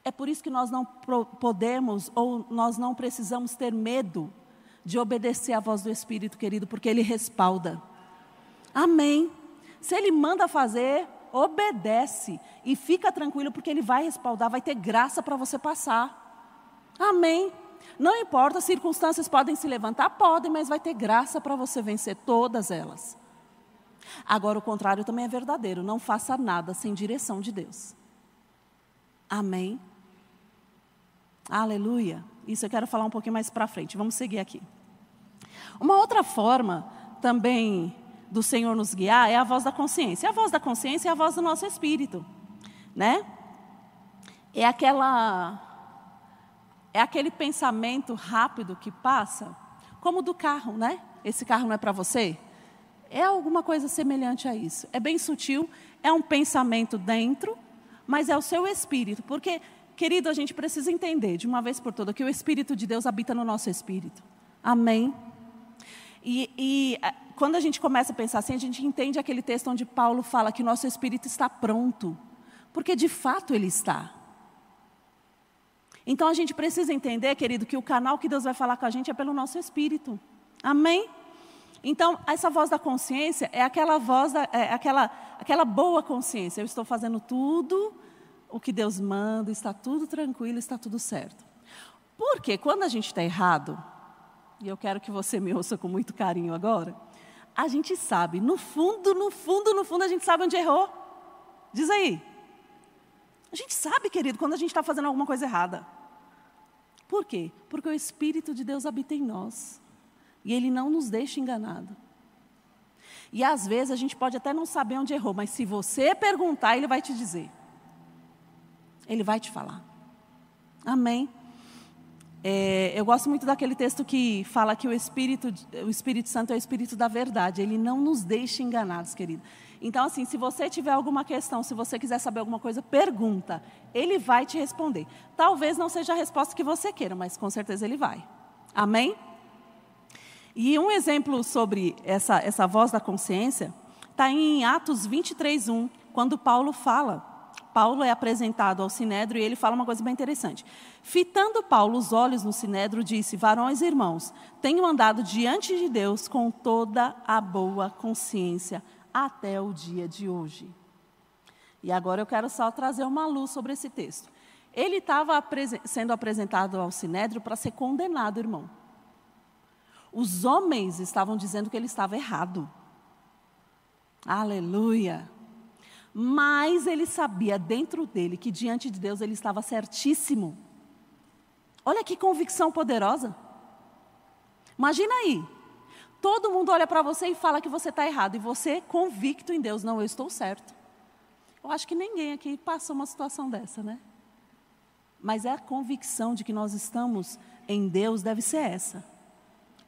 Speaker 1: É por isso que nós não podemos ou nós não precisamos ter medo de obedecer à voz do Espírito, querido, porque Ele respalda. Amém. Se Ele manda fazer, obedece e fica tranquilo, porque Ele vai respaldar, vai ter graça para você passar. Amém. Não importa, circunstâncias podem se levantar, podem, mas vai ter graça para você vencer todas elas. Agora, o contrário também é verdadeiro. Não faça nada sem direção de Deus. Amém. Aleluia. Isso eu quero falar um pouquinho mais para frente. Vamos seguir aqui. Uma outra forma também do Senhor nos guiar é a voz da consciência. A voz da consciência é a voz do nosso espírito, né? É aquela é aquele pensamento rápido que passa, como do carro, né? Esse carro não é para você? É alguma coisa semelhante a isso. É bem sutil, é um pensamento dentro, mas é o seu espírito. Porque, querido, a gente precisa entender de uma vez por todas que o Espírito de Deus habita no nosso espírito. Amém? E, e quando a gente começa a pensar assim, a gente entende aquele texto onde Paulo fala que nosso espírito está pronto. Porque de fato ele está. Então a gente precisa entender, querido, que o canal que Deus vai falar com a gente é pelo nosso espírito. Amém? Então, essa voz da consciência é aquela voz, da, é aquela, aquela boa consciência. Eu estou fazendo tudo o que Deus manda, está tudo tranquilo, está tudo certo. Porque quando a gente está errado, e eu quero que você me ouça com muito carinho agora, a gente sabe, no fundo, no fundo, no fundo, a gente sabe onde errou. Diz aí. A gente sabe, querido, quando a gente está fazendo alguma coisa errada. Por quê? Porque o Espírito de Deus habita em nós. E Ele não nos deixa enganado. E às vezes a gente pode até não saber onde errou, mas se você perguntar, Ele vai te dizer. Ele vai te falar. Amém? É, eu gosto muito daquele texto que fala que o Espírito, o Espírito Santo é o Espírito da verdade. Ele não nos deixa enganados, querido. Então, assim, se você tiver alguma questão, se você quiser saber alguma coisa, pergunta. Ele vai te responder. Talvez não seja a resposta que você queira, mas com certeza ele vai. Amém? E um exemplo sobre essa, essa voz da consciência está em Atos 23, 1, quando Paulo fala. Paulo é apresentado ao sinédrio e ele fala uma coisa bem interessante. Fitando Paulo os olhos no sinédrio, disse: Varões e irmãos, tenho andado diante de Deus com toda a boa consciência até o dia de hoje. E agora eu quero só trazer uma luz sobre esse texto. Ele estava sendo apresentado ao sinédrio para ser condenado, irmão. Os homens estavam dizendo que ele estava errado. Aleluia. Mas ele sabia dentro dele que diante de Deus ele estava certíssimo. Olha que convicção poderosa. Imagina aí, Todo mundo olha para você e fala que você está errado. E você, convicto em Deus, não, eu estou certo. Eu acho que ninguém aqui passou uma situação dessa, né? Mas é a convicção de que nós estamos em Deus deve ser essa.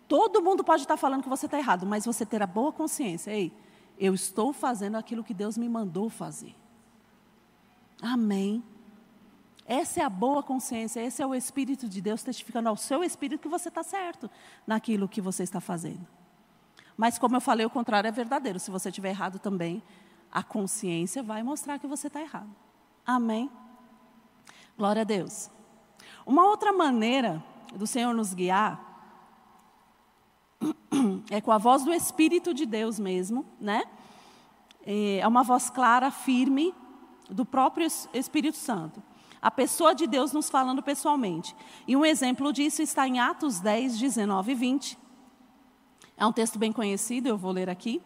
Speaker 1: Todo mundo pode estar falando que você está errado, mas você ter a boa consciência. Ei, eu estou fazendo aquilo que Deus me mandou fazer. Amém. Essa é a boa consciência, esse é o Espírito de Deus testificando ao seu espírito que você está certo naquilo que você está fazendo. Mas, como eu falei, o contrário é verdadeiro. Se você estiver errado também, a consciência vai mostrar que você está errado. Amém? Glória a Deus. Uma outra maneira do Senhor nos guiar é com a voz do Espírito de Deus mesmo, né? É uma voz clara, firme, do próprio Espírito Santo. A pessoa de Deus nos falando pessoalmente. E um exemplo disso está em Atos 10, 19 e 20 É um texto bem conhecido, eu vou ler aqui.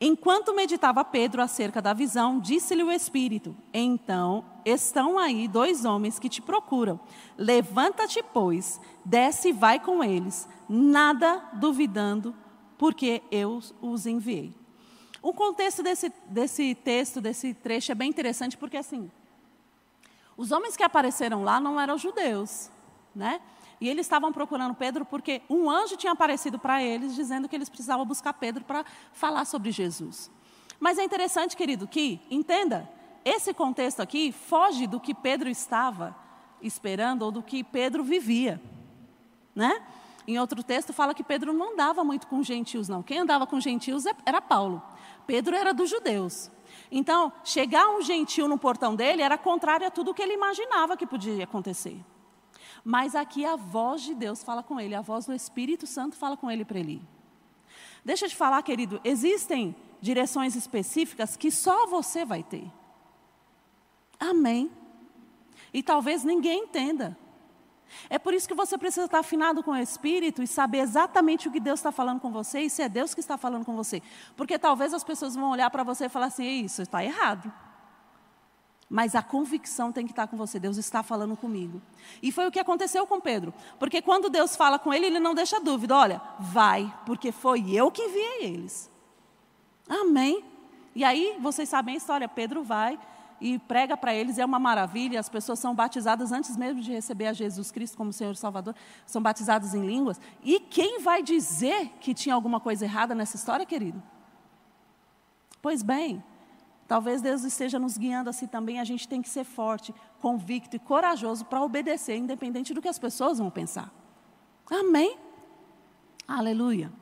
Speaker 1: Enquanto meditava Pedro acerca da visão, disse-lhe o Espírito: Então estão aí dois homens que te procuram. Levanta-te, pois, desce e vai com eles, nada duvidando, porque eu os enviei. O contexto desse, desse texto, desse trecho, é bem interessante, porque assim, os homens que apareceram lá não eram judeus, né? E eles estavam procurando Pedro porque um anjo tinha aparecido para eles, dizendo que eles precisavam buscar Pedro para falar sobre Jesus. Mas é interessante, querido, que, entenda, esse contexto aqui foge do que Pedro estava esperando ou do que Pedro vivia. Né? Em outro texto fala que Pedro não andava muito com gentios, não. Quem andava com gentios é, era Paulo. Pedro era dos judeus. Então, chegar um gentil no portão dele era contrário a tudo o que ele imaginava que podia acontecer. Mas aqui a voz de Deus fala com ele, a voz do Espírito Santo fala com ele para ele. Deixa eu te falar, querido, existem direções específicas que só você vai ter. Amém. E talvez ninguém entenda. É por isso que você precisa estar afinado com o Espírito e saber exatamente o que Deus está falando com você e se é Deus que está falando com você. Porque talvez as pessoas vão olhar para você e falar assim: isso está errado. Mas a convicção tem que estar com você. Deus está falando comigo. E foi o que aconteceu com Pedro. Porque quando Deus fala com ele, ele não deixa dúvida. Olha, vai, porque foi eu que enviei eles. Amém. E aí, vocês sabem a história. Pedro vai e prega para eles, é uma maravilha. As pessoas são batizadas antes mesmo de receber a Jesus Cristo como Senhor e Salvador. São batizadas em línguas. E quem vai dizer que tinha alguma coisa errada nessa história, querido? Pois bem, Talvez Deus esteja nos guiando assim também. A gente tem que ser forte, convicto e corajoso para obedecer, independente do que as pessoas vão pensar. Amém? Aleluia.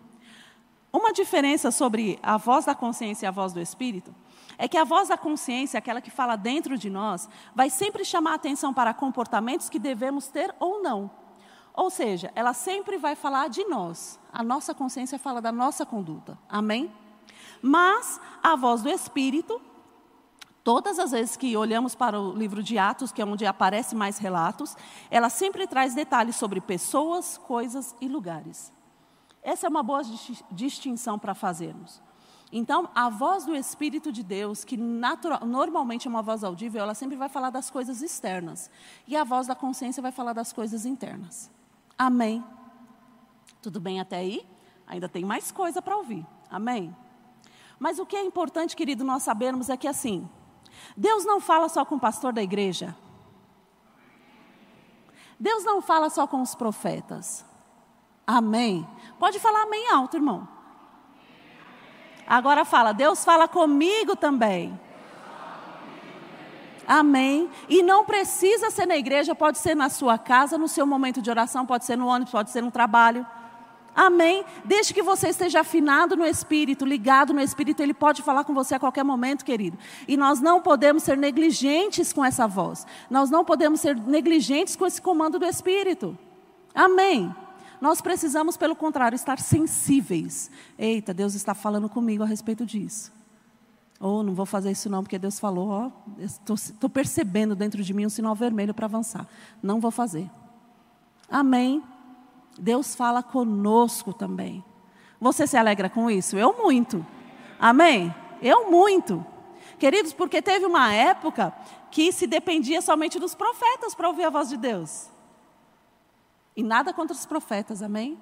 Speaker 1: Uma diferença sobre a voz da consciência e a voz do Espírito é que a voz da consciência, aquela que fala dentro de nós, vai sempre chamar atenção para comportamentos que devemos ter ou não. Ou seja, ela sempre vai falar de nós. A nossa consciência fala da nossa conduta. Amém? Mas a voz do Espírito Todas as vezes que olhamos para o livro de Atos, que é onde aparecem mais relatos, ela sempre traz detalhes sobre pessoas, coisas e lugares. Essa é uma boa distinção para fazermos. Então, a voz do Espírito de Deus, que natural, normalmente é uma voz audível, ela sempre vai falar das coisas externas. E a voz da consciência vai falar das coisas internas. Amém? Tudo bem até aí? Ainda tem mais coisa para ouvir. Amém? Mas o que é importante, querido, nós sabermos é que assim, Deus não fala só com o pastor da igreja. Deus não fala só com os profetas. Amém. Pode falar amém alto, irmão. Agora fala, Deus fala comigo também. Amém. E não precisa ser na igreja, pode ser na sua casa, no seu momento de oração, pode ser no ônibus, pode ser no trabalho. Amém? Desde que você esteja afinado no Espírito, ligado no Espírito, Ele pode falar com você a qualquer momento, querido. E nós não podemos ser negligentes com essa voz. Nós não podemos ser negligentes com esse comando do Espírito. Amém? Nós precisamos, pelo contrário, estar sensíveis. Eita, Deus está falando comigo a respeito disso. Ou oh, não vou fazer isso não, porque Deus falou, ó, estou percebendo dentro de mim um sinal vermelho para avançar. Não vou fazer. Amém? Deus fala conosco também. Você se alegra com isso? Eu muito. Amém? Eu muito. Queridos, porque teve uma época que se dependia somente dos profetas para ouvir a voz de Deus. E nada contra os profetas, amém?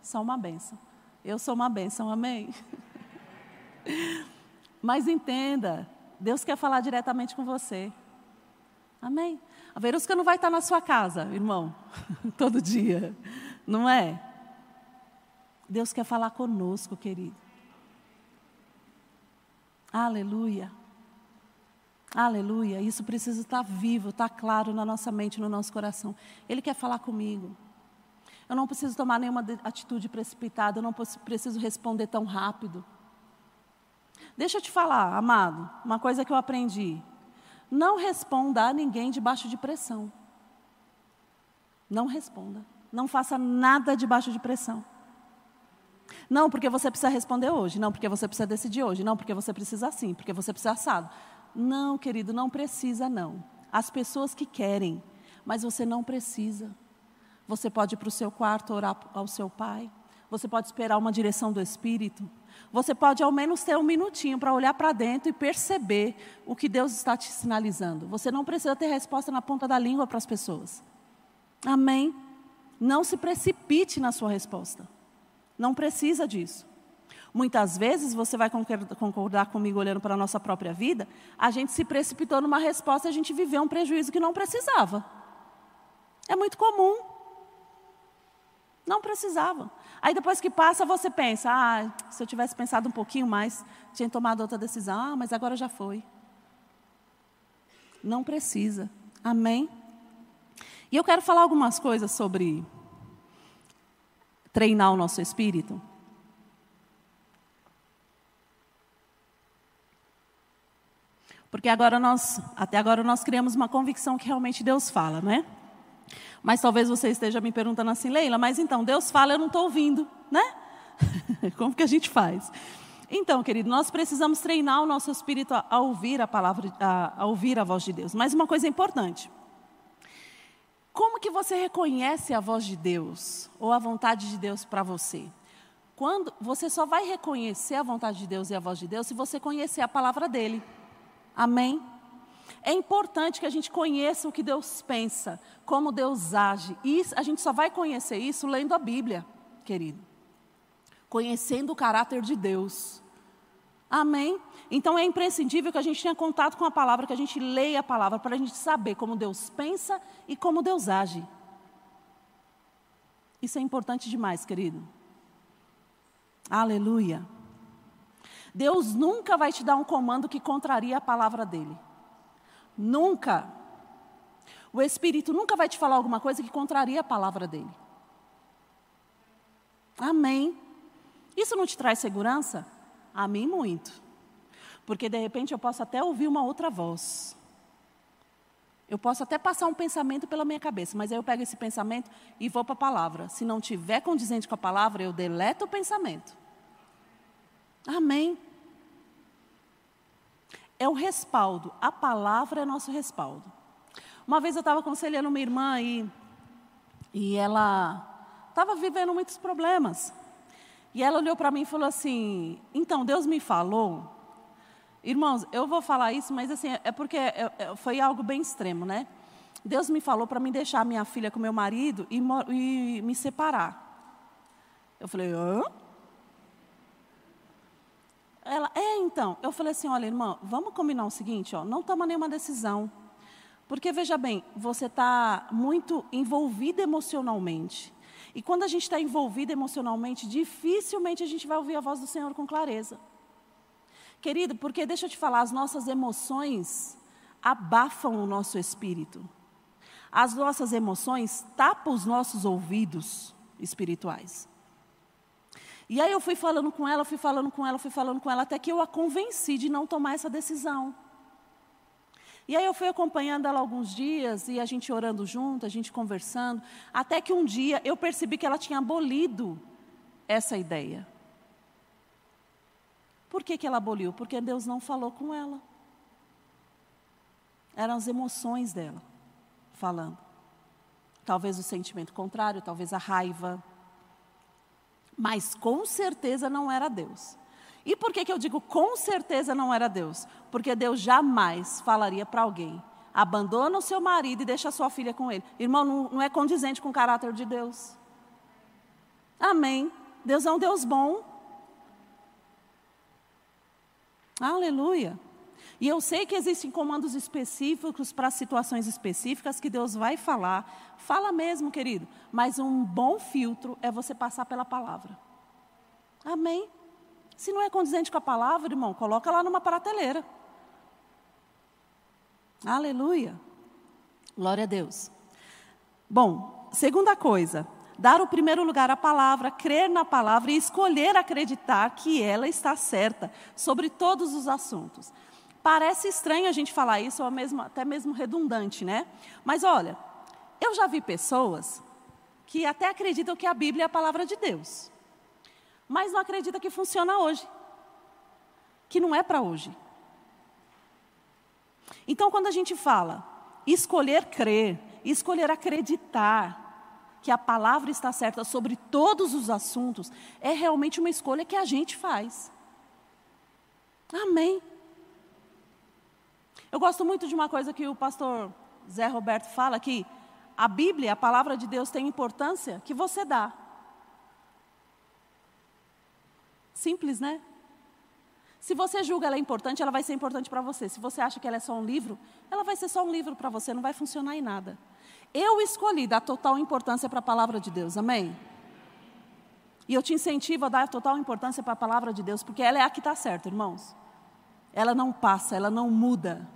Speaker 1: São uma bênção. Eu sou uma bênção, amém? *laughs* Mas entenda, Deus quer falar diretamente com você. Amém? A Verusca não vai estar na sua casa, irmão, *laughs* todo dia não é? Deus quer falar conosco, querido. Aleluia. Aleluia. Isso precisa estar vivo, estar claro na nossa mente, no nosso coração. Ele quer falar comigo. Eu não preciso tomar nenhuma atitude precipitada, eu não preciso responder tão rápido. Deixa eu te falar, amado, uma coisa que eu aprendi. Não responda a ninguém debaixo de pressão. Não responda. Não faça nada debaixo de pressão. Não porque você precisa responder hoje, não porque você precisa decidir hoje, não porque você precisa assim, porque você precisa assado. Não, querido, não precisa não. As pessoas que querem, mas você não precisa. Você pode ir para o seu quarto orar ao seu pai, Você pode esperar uma direção do Espírito. Você pode ao menos ter um minutinho para olhar para dentro e perceber o que Deus está te sinalizando. Você não precisa ter resposta na ponta da língua para as pessoas. Amém? Não se precipite na sua resposta. Não precisa disso. Muitas vezes, você vai concordar comigo olhando para a nossa própria vida, a gente se precipitou numa resposta e a gente viveu um prejuízo que não precisava. É muito comum. Não precisava. Aí depois que passa, você pensa: ah, se eu tivesse pensado um pouquinho mais, tinha tomado outra decisão. Ah, mas agora já foi. Não precisa. Amém? E eu quero falar algumas coisas sobre treinar o nosso espírito. Porque agora nós, até agora nós criamos uma convicção que realmente Deus fala, não é? Mas talvez você esteja me perguntando assim, Leila, mas então, Deus fala, eu não estou ouvindo, né? *laughs* Como que a gente faz? Então, querido, nós precisamos treinar o nosso espírito a, a ouvir a palavra, a, a ouvir a voz de Deus. Mas uma coisa importante. Como que você reconhece a voz de Deus ou a vontade de Deus para você? Quando você só vai reconhecer a vontade de Deus e a voz de Deus se você conhecer a palavra dele. Amém? É importante que a gente conheça o que Deus pensa, como Deus age. E a gente só vai conhecer isso lendo a Bíblia, querido. Conhecendo o caráter de Deus. Amém? Então é imprescindível que a gente tenha contato com a palavra, que a gente leia a palavra, para a gente saber como Deus pensa e como Deus age. Isso é importante demais, querido. Aleluia. Deus nunca vai te dar um comando que contraria a palavra dele. Nunca. O Espírito nunca vai te falar alguma coisa que contraria a palavra dele. Amém. Isso não te traz segurança? A mim, muito. Porque de repente eu posso até ouvir uma outra voz. Eu posso até passar um pensamento pela minha cabeça, mas aí eu pego esse pensamento e vou para a palavra. Se não tiver condizente com a palavra, eu deleto o pensamento. Amém é o respaldo. A palavra é nosso respaldo. Uma vez eu estava aconselhando uma irmã e, e ela estava vivendo muitos problemas. E ela olhou para mim e falou assim: Então, Deus me falou. Irmãos, eu vou falar isso, mas assim, é porque é, é, foi algo bem extremo, né? Deus me falou para me deixar minha filha com meu marido e, e me separar. Eu falei, hã? Ela, é, então. Eu falei assim: olha, irmã, vamos combinar o seguinte, ó, não toma nenhuma decisão. Porque, veja bem, você está muito envolvida emocionalmente. E quando a gente está envolvido emocionalmente, dificilmente a gente vai ouvir a voz do Senhor com clareza. Querido, porque deixa eu te falar, as nossas emoções abafam o nosso espírito. As nossas emoções tapam os nossos ouvidos espirituais. E aí eu fui falando com ela, fui falando com ela, fui falando com ela, até que eu a convenci de não tomar essa decisão. E aí eu fui acompanhando ela alguns dias, e a gente orando junto, a gente conversando, até que um dia eu percebi que ela tinha abolido essa ideia. Por que, que ela aboliu? Porque Deus não falou com ela. Eram as emoções dela falando. Talvez o sentimento contrário, talvez a raiva, mas com certeza não era Deus. E por que, que eu digo com certeza não era Deus? Porque Deus jamais falaria para alguém: abandona o seu marido e deixa a sua filha com ele. Irmão, não, não é condizente com o caráter de Deus. Amém. Deus é um Deus bom. Aleluia. E eu sei que existem comandos específicos para situações específicas que Deus vai falar. Fala mesmo, querido. Mas um bom filtro é você passar pela palavra. Amém? Se não é condizente com a palavra, irmão, coloca lá numa prateleira. Aleluia. Glória a Deus. Bom, segunda coisa, dar o primeiro lugar à palavra, crer na palavra e escolher acreditar que ela está certa sobre todos os assuntos. Parece estranho a gente falar isso, ou mesmo, até mesmo redundante, né? Mas olha, eu já vi pessoas que até acreditam que a Bíblia é a palavra de Deus, mas não acreditam que funciona hoje, que não é para hoje. Então, quando a gente fala escolher crer, escolher acreditar, que a palavra está certa sobre todos os assuntos, é realmente uma escolha que a gente faz. Amém. Eu gosto muito de uma coisa que o pastor Zé Roberto fala que a Bíblia, a palavra de Deus, tem importância que você dá. Simples, né? Se você julga ela importante, ela vai ser importante para você. Se você acha que ela é só um livro, ela vai ser só um livro para você, não vai funcionar em nada. Eu escolhi dar total importância para a palavra de Deus, amém? E eu te incentivo a dar total importância para a palavra de Deus, porque ela é a que está certa, irmãos. Ela não passa, ela não muda.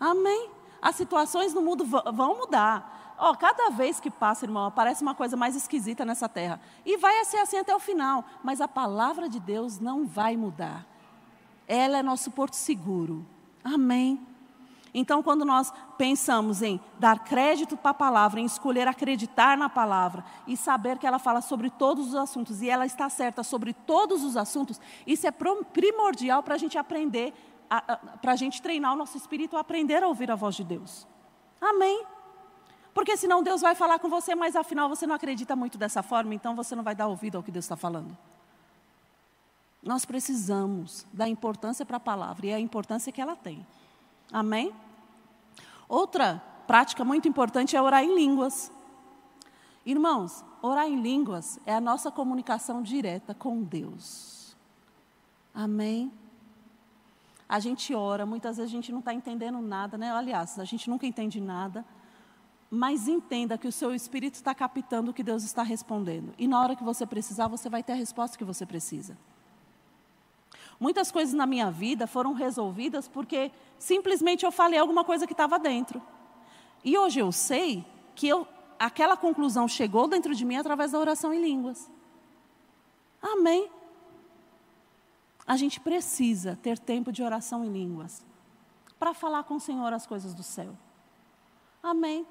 Speaker 1: Amém? As situações no mundo vão mudar. Oh, cada vez que passa, irmão, aparece uma coisa mais esquisita nessa terra. E vai ser assim até o final. Mas a palavra de Deus não vai mudar. Ela é nosso porto seguro. Amém. Então, quando nós pensamos em dar crédito para a palavra, em escolher acreditar na palavra e saber que ela fala sobre todos os assuntos e ela está certa sobre todos os assuntos, isso é primordial para a gente aprender, para a gente treinar o nosso espírito a aprender a ouvir a voz de Deus. Amém? Porque senão Deus vai falar com você, mas afinal você não acredita muito dessa forma, então você não vai dar ouvido ao que Deus está falando. Nós precisamos dar importância para a palavra e a importância que ela tem. Amém? Outra prática muito importante é orar em línguas. Irmãos, orar em línguas é a nossa comunicação direta com Deus. Amém? A gente ora, muitas vezes a gente não está entendendo nada, né? Aliás, a gente nunca entende nada. Mas entenda que o seu espírito está captando o que Deus está respondendo. E na hora que você precisar, você vai ter a resposta que você precisa. Muitas coisas na minha vida foram resolvidas porque simplesmente eu falei alguma coisa que estava dentro. E hoje eu sei que eu, aquela conclusão chegou dentro de mim através da oração em línguas. Amém. A gente precisa ter tempo de oração em línguas para falar com o Senhor as coisas do céu. Amém.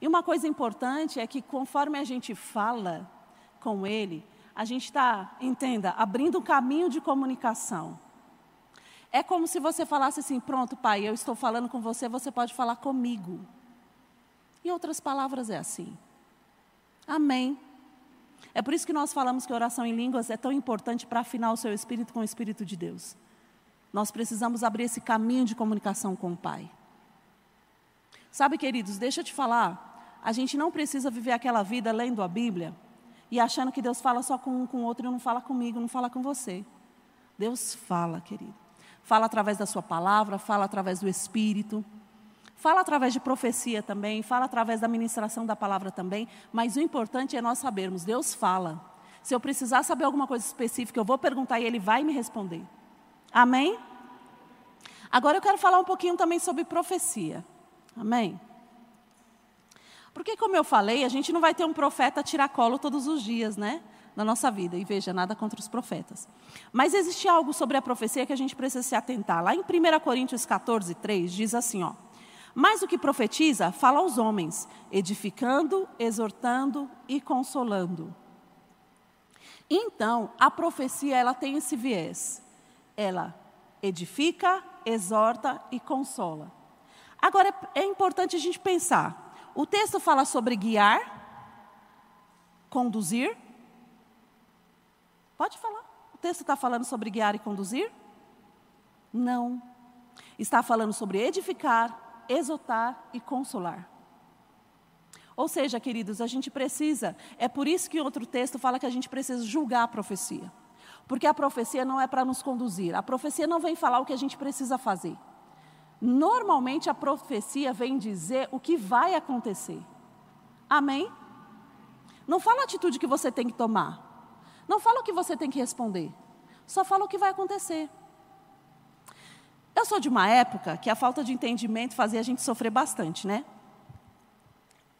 Speaker 1: E uma coisa importante é que conforme a gente fala com Ele, a gente está, entenda, abrindo um caminho de comunicação. É como se você falasse assim: pronto, pai, eu estou falando com você, você pode falar comigo. Em outras palavras, é assim. Amém. É por isso que nós falamos que oração em línguas é tão importante para afinar o seu espírito com o Espírito de Deus. Nós precisamos abrir esse caminho de comunicação com o Pai. Sabe, queridos, deixa eu te falar, a gente não precisa viver aquela vida lendo a Bíblia e achando que Deus fala só com um, com outro e não fala comigo, não fala com você. Deus fala, querido. Fala através da sua palavra, fala através do Espírito, fala através de profecia também, fala através da ministração da palavra também, mas o importante é nós sabermos, Deus fala. Se eu precisar saber alguma coisa específica, eu vou perguntar e Ele vai me responder. Amém? Agora eu quero falar um pouquinho também sobre profecia. Amém? Porque, como eu falei, a gente não vai ter um profeta tiracolo todos os dias, né? Na nossa vida. E veja, nada contra os profetas. Mas existe algo sobre a profecia que a gente precisa se atentar. Lá em 1 Coríntios 14, 3, diz assim: ó. Mas o que profetiza, fala aos homens, edificando, exortando e consolando. Então, a profecia, ela tem esse viés. Ela edifica, exorta e consola. Agora, é importante a gente pensar. O texto fala sobre guiar, conduzir. Pode falar. O texto está falando sobre guiar e conduzir? Não. Está falando sobre edificar, exortar e consolar. Ou seja, queridos, a gente precisa, é por isso que outro texto fala que a gente precisa julgar a profecia. Porque a profecia não é para nos conduzir, a profecia não vem falar o que a gente precisa fazer. Normalmente a profecia vem dizer o que vai acontecer. Amém? Não fala a atitude que você tem que tomar. Não fala o que você tem que responder. Só fala o que vai acontecer. Eu sou de uma época que a falta de entendimento fazia a gente sofrer bastante, né?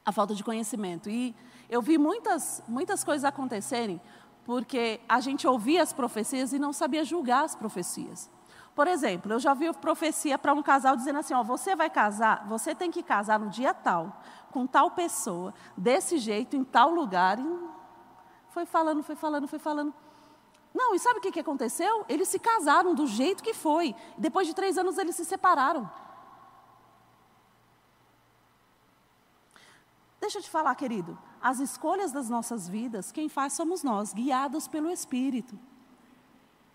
Speaker 1: A falta de conhecimento. E eu vi muitas, muitas coisas acontecerem porque a gente ouvia as profecias e não sabia julgar as profecias. Por exemplo, eu já vi profecia para um casal dizendo assim: ó, você vai casar, você tem que casar no dia tal, com tal pessoa, desse jeito, em tal lugar. E foi falando, foi falando, foi falando. Não, e sabe o que, que aconteceu? Eles se casaram do jeito que foi. Depois de três anos, eles se separaram. Deixa eu te falar, querido. as escolhas das nossas vidas, quem faz somos nós, guiados pelo Espírito.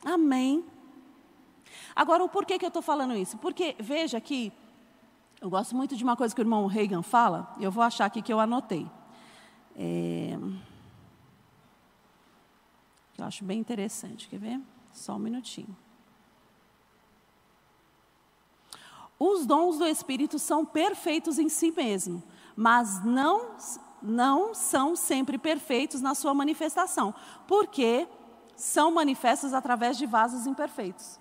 Speaker 1: Amém. Agora, o porquê que eu estou falando isso? Porque, veja que, eu gosto muito de uma coisa que o irmão Reagan fala, eu vou achar aqui que eu anotei. É, eu acho bem interessante, quer ver? Só um minutinho. Os dons do Espírito são perfeitos em si mesmo, mas não, não são sempre perfeitos na sua manifestação, porque são manifestos através de vasos imperfeitos.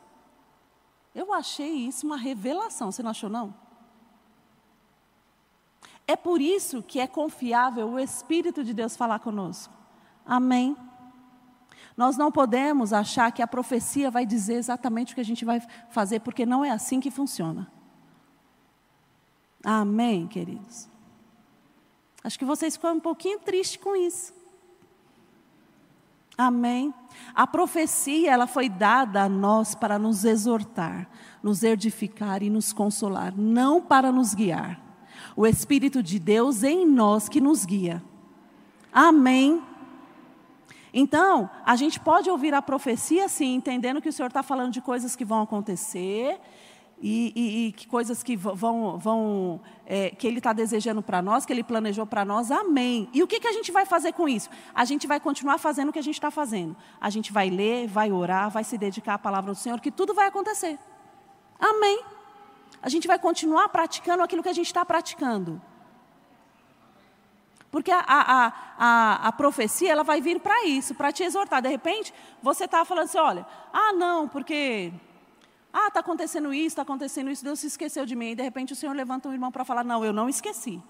Speaker 1: Eu achei isso uma revelação, você não achou não? É por isso que é confiável o Espírito de Deus falar conosco. Amém. Nós não podemos achar que a profecia vai dizer exatamente o que a gente vai fazer, porque não é assim que funciona. Amém, queridos? Acho que vocês ficam um pouquinho tristes com isso. Amém. A profecia, ela foi dada a nós para nos exortar, nos edificar e nos consolar, não para nos guiar. O Espírito de Deus em nós que nos guia. Amém. Então, a gente pode ouvir a profecia, sim, entendendo que o Senhor está falando de coisas que vão acontecer e, e, e que coisas que vão, vão é, que Ele está desejando para nós, que Ele planejou para nós, amém. E o que, que a gente vai fazer com isso? A gente vai continuar fazendo o que a gente está fazendo. A gente vai ler, vai orar, vai se dedicar à palavra do Senhor, que tudo vai acontecer. Amém. A gente vai continuar praticando aquilo que a gente está praticando. Porque a, a, a, a, profecia ela vai vir para isso, para te exortar. De repente, você está falando assim: olha, ah, não, porque ah, está acontecendo isso, está acontecendo isso, Deus se esqueceu de mim. E de repente o Senhor levanta um irmão para falar: Não, eu não esqueci.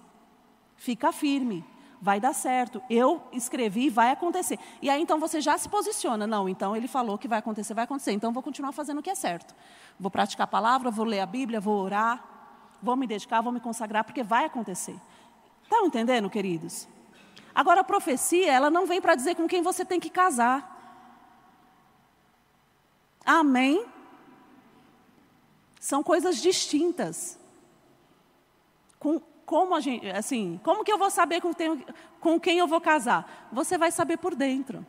Speaker 1: Fica firme, vai dar certo. Eu escrevi, vai acontecer. E aí então você já se posiciona: Não, então ele falou que vai acontecer, vai acontecer. Então vou continuar fazendo o que é certo. Vou praticar a palavra, vou ler a Bíblia, vou orar, vou me dedicar, vou me consagrar, porque vai acontecer. Estão entendendo, queridos? Agora a profecia, ela não vem para dizer com quem você tem que casar. Amém? São coisas distintas. Com, como a gente, assim, como que eu vou saber com, tenho, com quem eu vou casar? Você vai saber por dentro.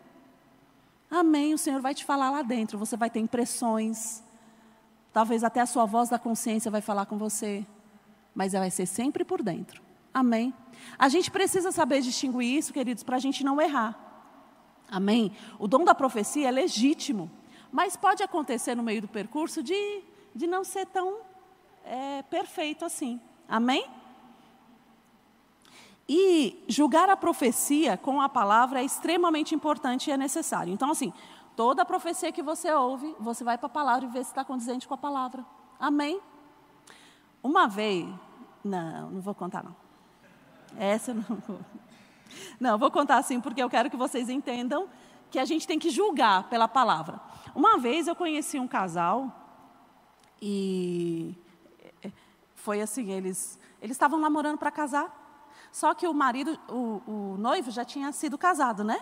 Speaker 1: Amém. O Senhor vai te falar lá dentro. Você vai ter impressões. Talvez até a sua voz da consciência vai falar com você. Mas vai ser sempre por dentro. Amém. A gente precisa saber distinguir isso, queridos, para a gente não errar. Amém. O dom da profecia é legítimo. Mas pode acontecer no meio do percurso de de não ser tão é, perfeito assim. Amém? E julgar a profecia com a palavra é extremamente importante e é necessário. Então, assim, toda profecia que você ouve, você vai para a palavra e vê se está condizente com a palavra. Amém? Uma vez, não, não vou contar não. Essa eu não vou. Não, vou contar assim porque eu quero que vocês entendam que a gente tem que julgar pela palavra. Uma vez eu conheci um casal e eh, foi assim, eles eles estavam namorando para casar. Só que o marido, o, o noivo já tinha sido casado, né?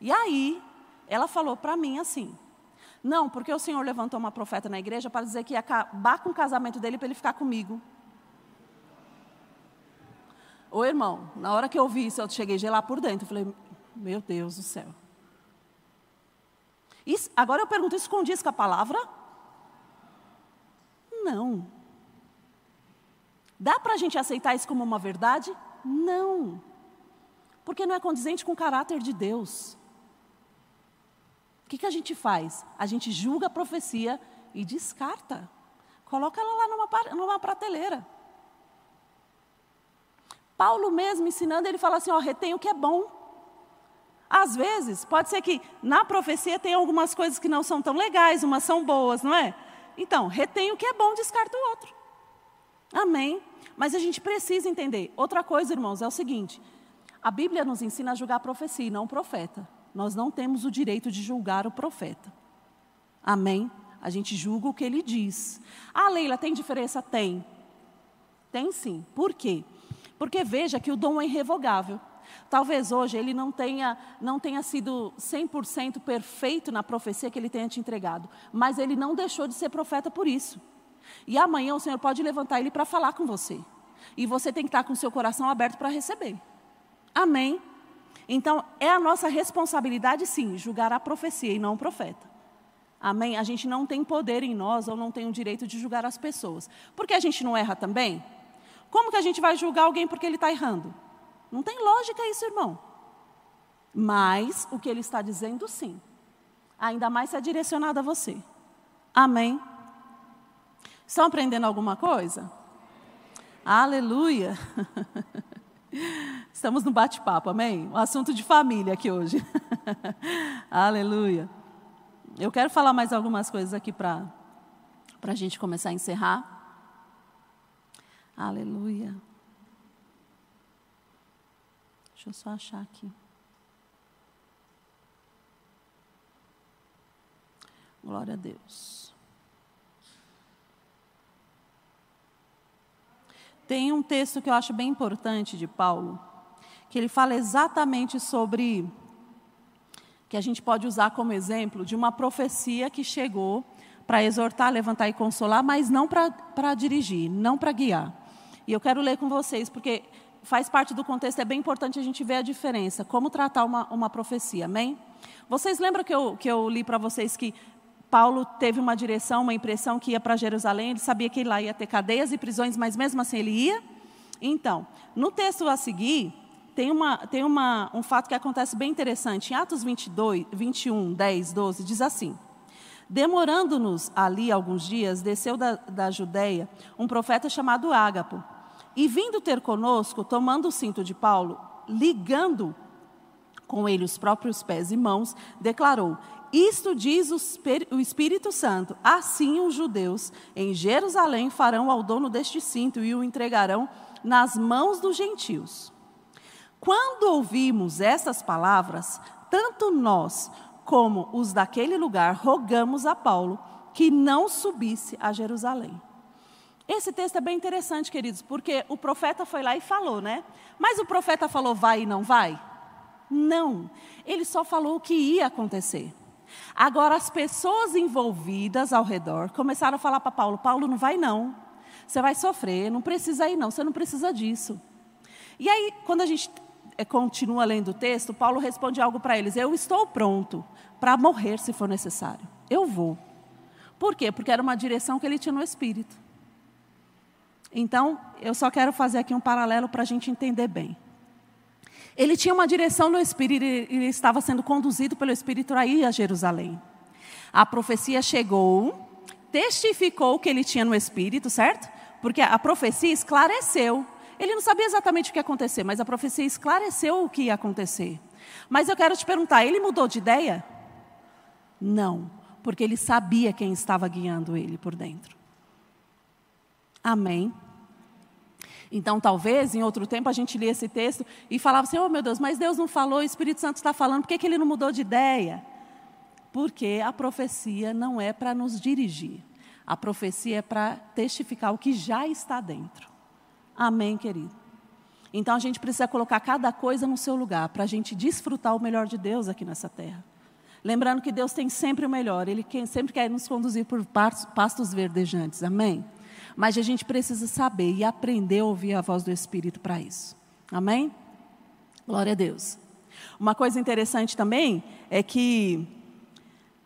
Speaker 1: E aí, ela falou para mim assim: Não, porque o Senhor levantou uma profeta na igreja para dizer que ia acabar com o casamento dele para ele ficar comigo. Ô irmão, na hora que eu vi isso, eu cheguei gelar por dentro. Eu falei: Meu Deus do céu. Isso, agora eu pergunto: isso condiz com a palavra? Não. Dá para a gente aceitar isso como uma verdade? Não. Porque não é condizente com o caráter de Deus. O que, que a gente faz? A gente julga a profecia e descarta. Coloca ela lá numa, numa prateleira. Paulo mesmo ensinando, ele fala assim, ó, retém o que é bom. Às vezes, pode ser que na profecia tenha algumas coisas que não são tão legais, umas são boas, não é? Então, retém o que é bom, descarta o outro. Amém? Mas a gente precisa entender. Outra coisa, irmãos, é o seguinte: a Bíblia nos ensina a julgar a profecia e não o profeta. Nós não temos o direito de julgar o profeta. Amém? A gente julga o que ele diz. Ah, Leila, tem diferença? Tem. Tem sim. Por quê? Porque veja que o dom é irrevogável. Talvez hoje ele não tenha, não tenha sido 100% perfeito na profecia que ele tenha te entregado, mas ele não deixou de ser profeta por isso. E amanhã o Senhor pode levantar ele para falar com você. E você tem que estar com o seu coração aberto para receber. Amém? Então, é a nossa responsabilidade, sim, julgar a profecia e não o profeta. Amém? A gente não tem poder em nós ou não tem o direito de julgar as pessoas. Porque a gente não erra também? Como que a gente vai julgar alguém porque ele está errando? Não tem lógica isso, irmão. Mas o que ele está dizendo, sim. Ainda mais se é direcionado a você. Amém? Estão aprendendo alguma coisa? Aleluia! *laughs* Estamos no bate-papo, amém? Um assunto de família aqui hoje. *laughs* Aleluia. Eu quero falar mais algumas coisas aqui para a gente começar a encerrar. Aleluia. Deixa eu só achar aqui. Glória a Deus. Tem um texto que eu acho bem importante de Paulo, que ele fala exatamente sobre que a gente pode usar como exemplo de uma profecia que chegou para exortar, levantar e consolar, mas não para dirigir, não para guiar. E eu quero ler com vocês, porque faz parte do contexto, é bem importante a gente ver a diferença, como tratar uma, uma profecia, amém? Vocês lembram que eu, que eu li para vocês que Paulo teve uma direção, uma impressão que ia para Jerusalém, ele sabia que lá ia ter cadeias e prisões, mas mesmo assim ele ia? Então, no texto a seguir, tem, uma, tem uma, um fato que acontece bem interessante. Em Atos 22, 21, 10, 12, diz assim: Demorando-nos ali alguns dias, desceu da, da Judéia um profeta chamado Ágapo, e vindo ter conosco, tomando o cinto de Paulo, ligando com ele os próprios pés e mãos, declarou: isto diz o Espírito Santo: assim os judeus em Jerusalém farão ao dono deste cinto e o entregarão nas mãos dos gentios. Quando ouvimos essas palavras, tanto nós como os daquele lugar rogamos a Paulo que não subisse a Jerusalém. Esse texto é bem interessante, queridos, porque o profeta foi lá e falou, né? Mas o profeta falou vai e não vai? Não. Ele só falou o que ia acontecer. Agora, as pessoas envolvidas ao redor começaram a falar para Paulo: Paulo, não vai não. Você vai sofrer, não precisa ir não, você não precisa disso. E aí, quando a gente eh, continua lendo o texto, Paulo responde algo para eles: Eu estou pronto para morrer se for necessário. Eu vou. Por quê? Porque era uma direção que ele tinha no espírito. Então, eu só quero fazer aqui um paralelo para a gente entender bem. Ele tinha uma direção no Espírito e estava sendo conduzido pelo Espírito a ir a Jerusalém. A profecia chegou, testificou o que ele tinha no Espírito, certo? Porque a profecia esclareceu. Ele não sabia exatamente o que ia acontecer, mas a profecia esclareceu o que ia acontecer. Mas eu quero te perguntar: ele mudou de ideia? Não, porque ele sabia quem estava guiando ele por dentro. Amém. Então, talvez, em outro tempo, a gente lia esse texto e falava assim: oh meu Deus, mas Deus não falou, o Espírito Santo está falando, por que, que ele não mudou de ideia? Porque a profecia não é para nos dirigir, a profecia é para testificar o que já está dentro. Amém, querido? Então, a gente precisa colocar cada coisa no seu lugar, para a gente desfrutar o melhor de Deus aqui nessa terra. Lembrando que Deus tem sempre o melhor, Ele sempre quer nos conduzir por pastos verdejantes. Amém? Mas a gente precisa saber e aprender a ouvir a voz do Espírito para isso. Amém? Glória a Deus. Uma coisa interessante também é que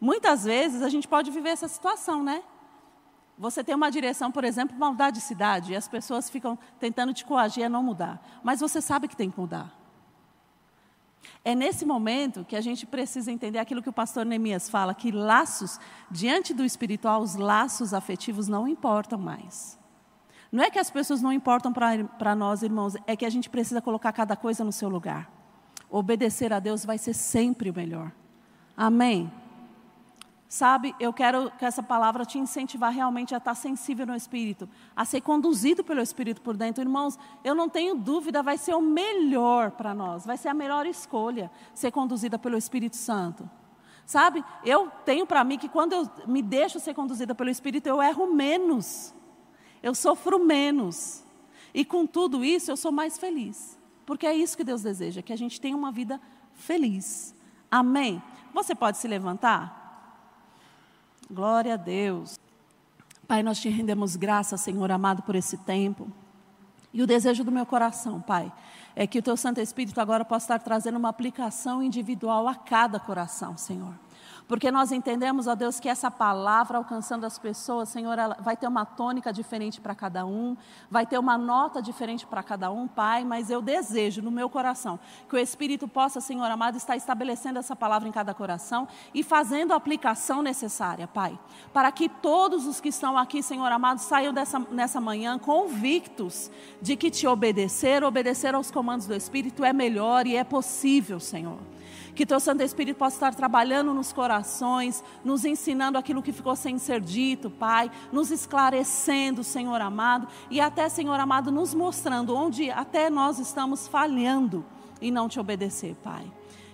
Speaker 1: muitas vezes a gente pode viver essa situação, né? Você tem uma direção, por exemplo, para mudar de cidade, e as pessoas ficam tentando te coagir a não mudar. Mas você sabe que tem que mudar. É nesse momento que a gente precisa entender aquilo que o pastor Neemias fala, que laços, diante do espiritual, os laços afetivos não importam mais. Não é que as pessoas não importam para nós, irmãos, é que a gente precisa colocar cada coisa no seu lugar. Obedecer a Deus vai ser sempre o melhor. Amém? Sabe, eu quero que essa palavra te incentivar realmente a estar sensível no Espírito, a ser conduzido pelo Espírito por dentro. Irmãos, eu não tenho dúvida, vai ser o melhor para nós, vai ser a melhor escolha ser conduzida pelo Espírito Santo. Sabe, eu tenho para mim que quando eu me deixo ser conduzida pelo Espírito, eu erro menos, eu sofro menos. E com tudo isso, eu sou mais feliz. Porque é isso que Deus deseja, que a gente tenha uma vida feliz. Amém? Você pode se levantar? Glória a Deus. Pai, nós te rendemos graça, Senhor amado, por esse tempo. E o desejo do meu coração, Pai, é que o Teu Santo Espírito agora possa estar trazendo uma aplicação individual a cada coração, Senhor. Porque nós entendemos, ó Deus, que essa palavra alcançando as pessoas, Senhor, ela vai ter uma tônica diferente para cada um, vai ter uma nota diferente para cada um, Pai, mas eu desejo no meu coração que o Espírito possa, Senhor amado, estar estabelecendo essa palavra em cada coração e fazendo a aplicação necessária, Pai, para que todos os que estão aqui, Senhor amado, saiam dessa, nessa manhã convictos de que te obedecer, obedecer aos comandos do Espírito é melhor e é possível, Senhor. Que teu Santo Espírito possa estar trabalhando nos corações, nos ensinando aquilo que ficou sem ser dito, Pai, nos esclarecendo, Senhor amado, e até, Senhor amado, nos mostrando onde até nós estamos falhando e não te obedecer, Pai.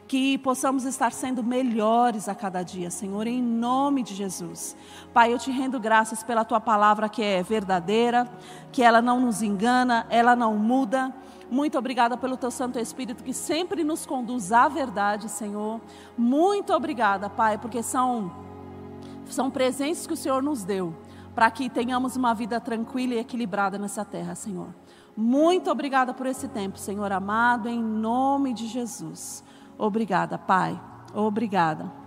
Speaker 1: Que possamos estar sendo melhores a cada dia, Senhor, em nome de Jesus. Pai, eu te rendo graças pela tua palavra que é verdadeira, que ela não nos engana, ela não muda. Muito obrigada pelo teu Santo Espírito que sempre nos conduz à verdade, Senhor. Muito obrigada, Pai, porque são, são presentes que o Senhor nos deu para que tenhamos uma vida tranquila e equilibrada nessa terra, Senhor. Muito obrigada por esse tempo, Senhor amado, em nome de Jesus. Obrigada, Pai. Obrigada.